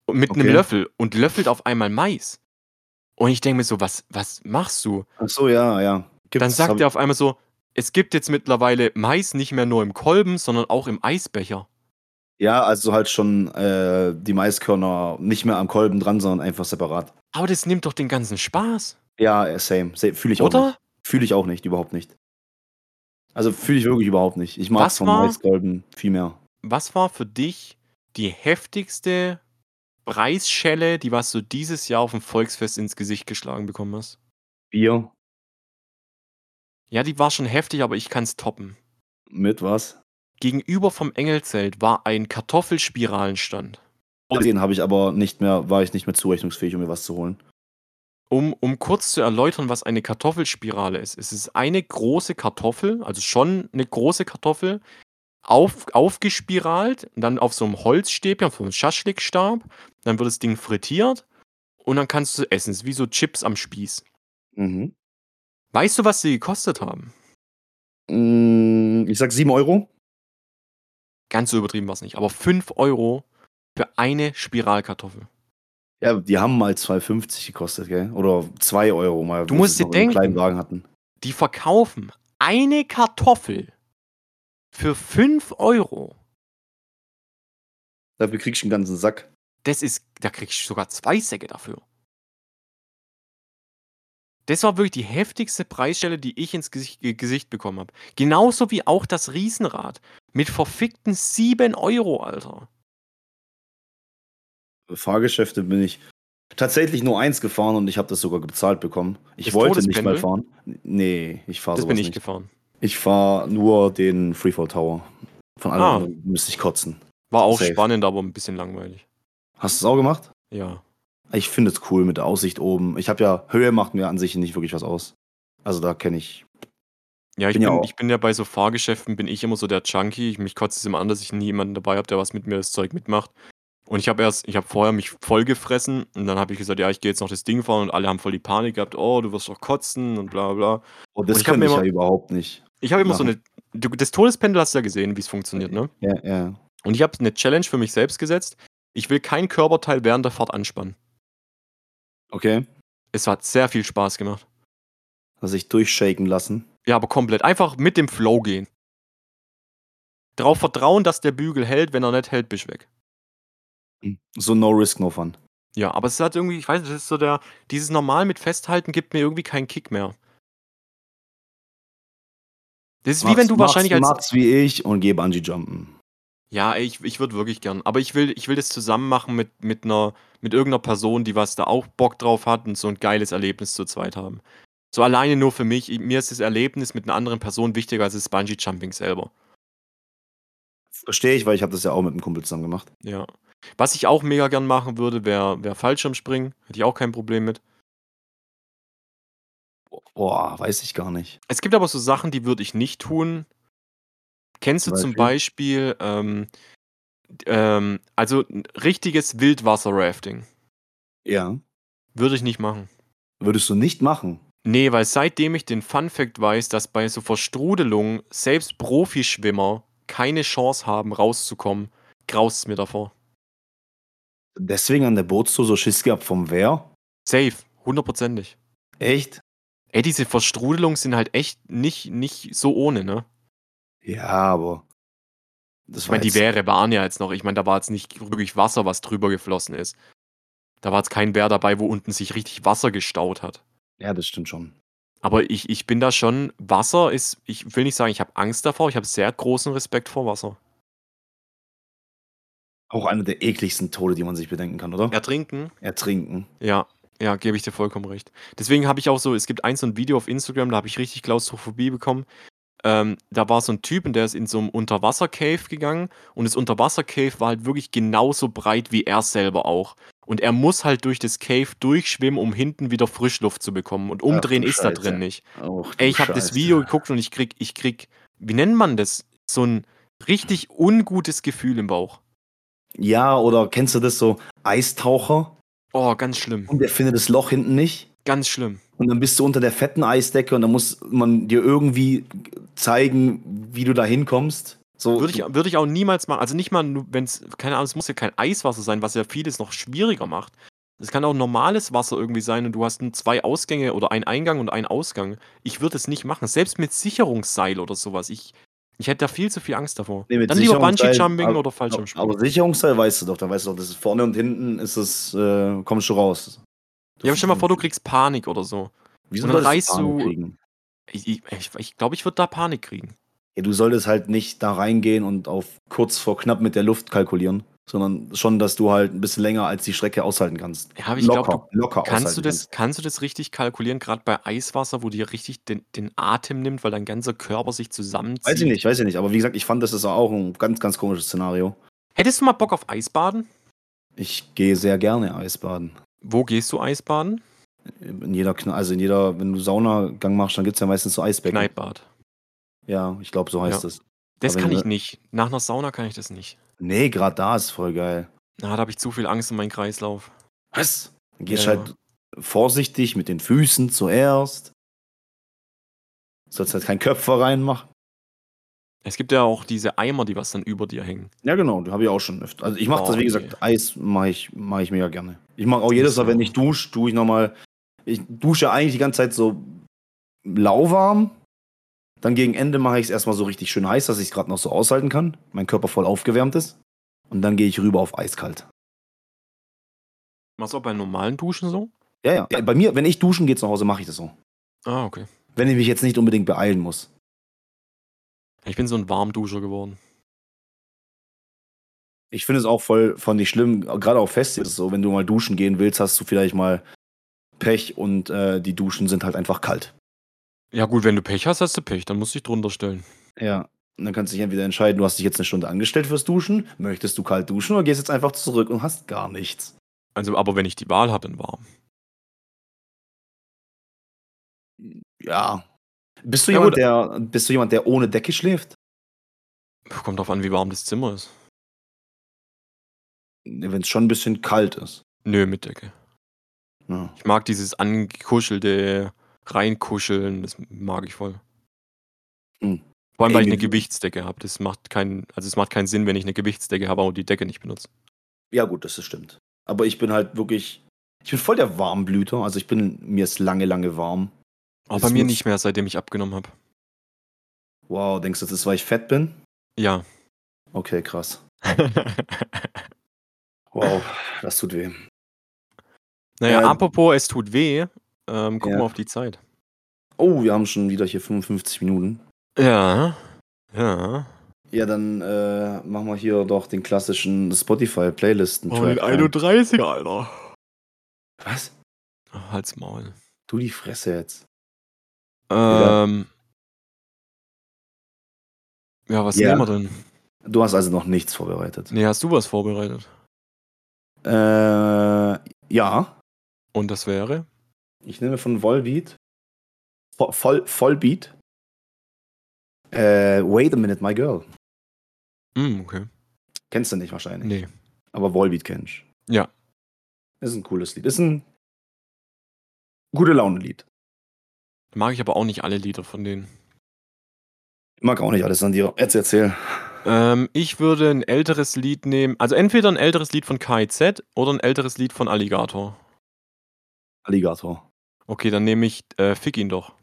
Und mit einem Okay. Löffel und löffelt auf einmal Mais. Und ich denke mir so, was, was machst du? Ach so, ja, ja. Dann Gibt's, sagt hab- er auf einmal so, es gibt jetzt mittlerweile Mais nicht mehr nur im Kolben, sondern auch im Eisbecher. Ja, also halt schon äh, die Maiskörner nicht mehr am Kolben dran, sondern einfach separat. Aber das nimmt doch den ganzen Spaß. Ja, äh, same. same. Fühle ich auch Oder? Fühle ich auch nicht, überhaupt nicht. Also fühle ich wirklich überhaupt nicht. Ich mag Was vom war- Maiskolben viel mehr. Was war für dich die heftigste Preisschelle, die was du dieses Jahr auf dem Volksfest ins Gesicht geschlagen bekommen hast? Bier Ja, die war schon heftig, aber ich kann es toppen. mit was? Gegenüber vom Engelzelt war ein Kartoffelspiralenstand. Den habe ich aber nicht mehr, war ich nicht mehr zurechnungsfähig, um mir was zu holen. Um, um kurz zu erläutern, was eine Kartoffelspirale ist. Es ist eine große Kartoffel, also schon eine große Kartoffel, auf, aufgespiralt, dann auf so einem Holzstäbchen, auf so einem Schaschlikstab. Dann wird das Ding frittiert und dann kannst du essen. Es ist wie so Chips am Spieß. Mhm. Weißt du, was sie gekostet haben? Mm, Ich sag 7 Euro. Ganz so übertrieben war es nicht, aber 5 Euro für eine Spiralkartoffel. Ja, die haben mal 2,50 gekostet, gell? Oder 2 Euro mal. Du musst dir denken. kleinen Wagen hatten. Die verkaufen eine Kartoffel für 5 Euro. Dafür kriegst du einen ganzen Sack. Das ist, da kriegst du sogar zwei Säcke dafür. Das war wirklich die heftigste Preisstelle, die ich ins Gesicht, Ge- Gesicht bekommen habe. Genauso wie auch das Riesenrad. Mit verfickten 7 Euro, Alter. Fahrgeschäfte bin ich tatsächlich nur eins gefahren und ich habe das sogar bezahlt bekommen. Ich Das wollte nicht mal fahren. Nee, ich fahre Das sowas bin ich nicht. gefahren. Ich fahre nur den Freefall Tower. Von Ah. anderen müsste ich kotzen. War auch Safe. spannend, aber ein bisschen langweilig. Hast du es auch gemacht? Ja. Ich finde es cool mit der Aussicht oben. Ich habe ja, Höhe macht mir an sich nicht wirklich was aus. Also da kenne ich. Ja, ich Bin bin, ja ich bin ja bei so Fahrgeschäften, bin ich immer so der Junkie. Ich, mich kotzt es immer an, dass ich nie jemanden dabei habe, der was mit mir das Zeug mitmacht. Und ich habe erst, ich habe vorher mich voll gefressen und dann habe ich gesagt, ja, ich gehe jetzt noch das Ding fahren und alle haben voll die Panik gehabt, oh, du wirst doch kotzen und bla bla. Oh, das Und ich kann ich ja immer- überhaupt nicht. Ich habe immer so eine, du, das Todespendel hast du ja gesehen, wie es funktioniert, ne? Ja, ja. Und ich habe eine Challenge für mich selbst gesetzt. Ich will kein Körperteil während der Fahrt anspannen. Okay. Es hat sehr viel Spaß gemacht. Also ich durchshaken lassen. Ja, aber komplett. Einfach mit dem Flow gehen. Darauf vertrauen, dass der Bügel hält. Wenn er nicht hält, bist du weg. So no risk, no fun. Ja, aber es hat irgendwie, ich weiß nicht, das ist so der, dieses Normal mit Festhalten gibt mir irgendwie keinen Kick mehr. Das ist wie wenn du wahrscheinlich als. Mach's wie ich und geh Bungee Jumpen. Ja, ich, ich würde wirklich gern. Aber ich will, ich will das zusammen machen mit, mit, einer, mit irgendeiner Person, die was da auch Bock drauf hat und so ein geiles Erlebnis zu zweit haben. So alleine nur für mich. Mir ist das Erlebnis mit einer anderen Person wichtiger als das Bungee Jumping selber. Verstehe ich, weil ich habe das ja auch mit einem Kumpel zusammen gemacht. Ja. Was ich auch mega gern machen würde, wäre wär Fallschirmspringen. Hätte ich auch kein Problem mit. Boah, weiß ich gar nicht. Es gibt aber so Sachen, die würde ich nicht tun. Kennst du zum Beispiel, ähm, ähm, also richtiges Wildwasser-Rafting? Ja. Würde ich nicht machen. Würdest du nicht machen? Nee, weil seitdem ich den Fun Fact weiß, dass bei so Verstrudelungen selbst Profischwimmer keine Chance haben, rauszukommen, graust es mir davor. Deswegen an der Bootstour so Schiss gehabt vom Wehr? Safe, hundertprozentig. Echt? Ey, diese Verstrudelungen sind halt echt nicht, nicht so ohne, ne? Ja, aber. Das ich meine, die Wehre waren ja jetzt noch. Ich meine, da war jetzt nicht wirklich Wasser, was drüber geflossen ist. Da war jetzt kein Wehr dabei, wo unten sich richtig Wasser gestaut hat. Ja, das stimmt schon. Aber ich, ich bin da schon. Wasser ist. Ich will nicht sagen, ich habe Angst davor. Ich habe sehr großen Respekt vor Wasser. Auch einer der ekligsten Tode, die man sich bedenken kann, oder? Ertrinken? Ertrinken. Ja, ja, gebe ich dir vollkommen recht. Deswegen habe ich auch so, es gibt eins so ein Video auf Instagram, da habe ich richtig Klaustrophobie bekommen. Ähm, da war so ein Typ und der ist in so einem Unterwasser-Cave gegangen und das Unterwasser-Cave war halt wirklich genauso breit wie er selber auch. Und er muss halt durch das Cave durchschwimmen, um hinten wieder Frischluft zu bekommen. Und umdrehen ist da drin nicht. Och, Ey, ich habe das Video geguckt und ich krieg, ich krieg, wie nennt man das? So ein richtig ungutes Gefühl im Bauch. Ja, oder kennst du das so? Eistaucher? Oh, ganz schlimm. Und der findet das Loch hinten nicht. Ganz schlimm. Und dann bist du unter der fetten Eisdecke und dann muss man dir irgendwie zeigen, wie du da hinkommst. So, würde, ich, würde ich auch niemals machen. Also nicht mal, wenn es, keine Ahnung, es muss ja kein Eiswasser sein, was ja vieles noch schwieriger macht. Es kann auch normales Wasser irgendwie sein und du hast zwei Ausgänge oder einen Eingang und einen Ausgang. Ich würde es nicht machen. Selbst mit Sicherungsseil oder sowas. Ich, ich hätte da viel zu viel Angst davor. Nee, Dann lieber Bungee-Jumping oder Fallschirmspringen. Aber Sicherungsseil weißt du doch, da weißt du doch, das ist vorne und hinten ist es, äh, kommst du raus. Ja, aber stell mal vor, du kriegst Panik oder so. Wieso und dann reißt du. Kriegen? Ich, ich, ich, ich glaube, ich würde da Panik kriegen. Ja, du solltest halt nicht da reingehen und auf kurz vor knapp mit der Luft kalkulieren, sondern schon, dass du halt ein bisschen länger als die Strecke aushalten kannst. Ja, aber ich glaube, locker kannst du das, kannst du das richtig kalkulieren, gerade bei Eiswasser, wo dir richtig den, den Atem nimmt, weil dein ganzer Körper sich zusammenzieht? Weiß ich nicht, weiß ich nicht. Aber wie gesagt, ich fand, das ist auch ein ganz, ganz komisches Szenario. Hättest du mal Bock auf Eisbaden? Ich gehe sehr gerne Eisbaden. Wo gehst du Eisbaden? In jeder, also in jeder, wenn du Saunagang machst, dann gibt es ja meistens so Eisbecken. Kneippbad. Ja, ich glaube, so heißt es. Das kann ich nicht. Nach einer Sauna kann ich das nicht. Nee, gerade da ist voll geil. Na, da habe ich zu viel Angst um meinen Kreislauf. Was? Dann gehst ja, halt vorsichtig mit den Füßen zuerst. Sollst halt keinen Köpfer reinmachen. Es gibt ja auch diese Eimer, die was dann über dir hängen. Ja, genau, die habe ich auch schon öfter. Also ich mache oh, das, wie gesagt, okay. Eis mache ich, mach ich mega gerne. Ich mache auch jedes Mal, wenn ich dusche, tue ich nochmal. Ich dusche eigentlich die ganze Zeit so lauwarm. Dann gegen Ende mache ich es erstmal so richtig schön heiß, dass ich es gerade noch so aushalten kann. Mein Körper voll aufgewärmt ist. Und dann gehe ich rüber auf eiskalt. Machst du auch bei normalen Duschen so? Ja, ja. ja bei mir, wenn ich duschen gehe zu Hause, mache ich das so. Ah, okay. Wenn ich mich jetzt nicht unbedingt beeilen muss. Ich bin so ein Warmduscher geworden. Ich finde es auch voll von nicht schlimm, gerade auf Festivals so, wenn du mal duschen gehen willst, hast du vielleicht mal Pech und äh, die Duschen sind halt einfach kalt. Ja gut, wenn du Pech hast, hast du Pech, dann musst du dich drunter stellen. Ja, und dann kannst du dich entweder entscheiden, du hast dich jetzt eine Stunde angestellt fürs Duschen, möchtest du kalt duschen oder gehst jetzt einfach zurück und hast gar nichts. Also, aber wenn ich die Wahl habe, dann warm. Ja, bist du, ja, jemand, der, bist du jemand, der ohne Decke schläft? Kommt drauf an, wie warm das Zimmer ist. Wenn es schon ein bisschen kalt ist. Nö, mit Decke. Ja. Ich mag dieses angekuschelte Reinkuscheln, das mag ich voll. Hm. Vor allem, weil ich eine Gewichtsdecke habe. Das macht keinen, also es macht keinen Sinn, wenn ich eine Gewichtsdecke habe und die Decke nicht benutze. Ja, gut, das ist stimmt. Aber ich bin halt wirklich. Ich bin voll der Warmblüter. Also ich bin, mir ist lange, lange warm. Auch bei mir nicht mehr, seitdem ich abgenommen habe. Wow, denkst du, das ist, weil ich fett bin? Ja. Okay, krass. Wow, das tut weh. Naja, Ja. apropos, es tut weh. Ähm, guck Ja. mal auf die Zeit. Oh, wir haben schon wieder hier 55 Minuten. Ja. Ja. Ja, dann äh, machen wir hier doch den klassischen Spotify-Playlisten. Oh, den 31, Alter. Was? Halt's Maul. Du die Fresse jetzt. Ähm. Ja, was Ja. nehmen wir denn? Du hast also noch nichts vorbereitet. Nee, hast du was vorbereitet? Äh, ja. Und das wäre? Ich nehme von Volbeat. Vo voll, Vollbeat. Äh, Wait a minute, my girl. Hm, okay. Kennst du nicht wahrscheinlich. Nee. Aber Volbeat kennst du. Ja. Ist ein cooles Lied. Ist ein gute Laune-Lied. Mag ich aber auch nicht alle Lieder von denen. Ich mag auch nicht alles an dir. Jetzt erzähl. Ähm, ich würde ein älteres Lied nehmen. Also entweder ein älteres Lied von KIZ oder ein älteres Lied von Alligator. Alligator. Okay, dann nehme ich äh, Fick ihn doch.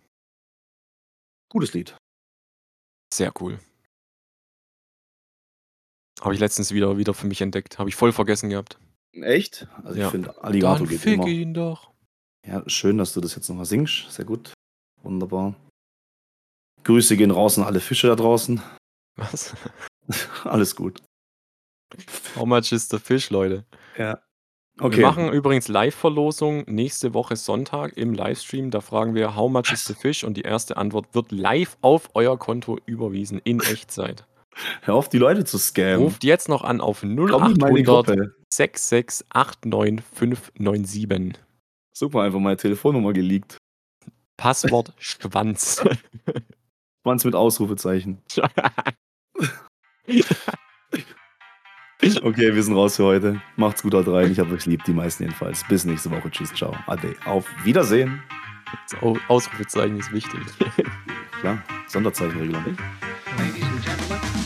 Gutes Lied. Sehr cool. Habe ich letztens wieder, wieder für mich entdeckt. Habe ich voll vergessen gehabt. Echt? Also Ja. ich finde, Alligator Dann geht fick immer. ihn doch. Ja, schön, dass du das jetzt nochmal singst. Sehr gut. Wunderbar. Grüße gehen raus an alle Fische da draußen. Was? Alles gut. How much is the fish, Leute? Ja. Wir Okay. machen übrigens Live-Verlosung nächste Woche Sonntag im Livestream. Da fragen wir, how much is the fish? Und die erste Antwort wird live auf euer Konto überwiesen in Echtzeit. Hör auf, die Leute zu scammen. Ruft jetzt noch an auf Komm in meine 0800 Gruppe. 6689597. Super, einfach meine Telefonnummer geleakt. Passwort Schwanz. Schwanz mit Ausrufezeichen. Okay, wir sind raus für heute. Macht's gut, haut rein. Ich hab euch lieb, die meisten jedenfalls. Bis nächste Woche. Tschüss, ciao. Ade. Auf Wiedersehen. Ausrufezeichen ist wichtig. Klar, Sonderzeichenregelung. Ladies and gentlemen,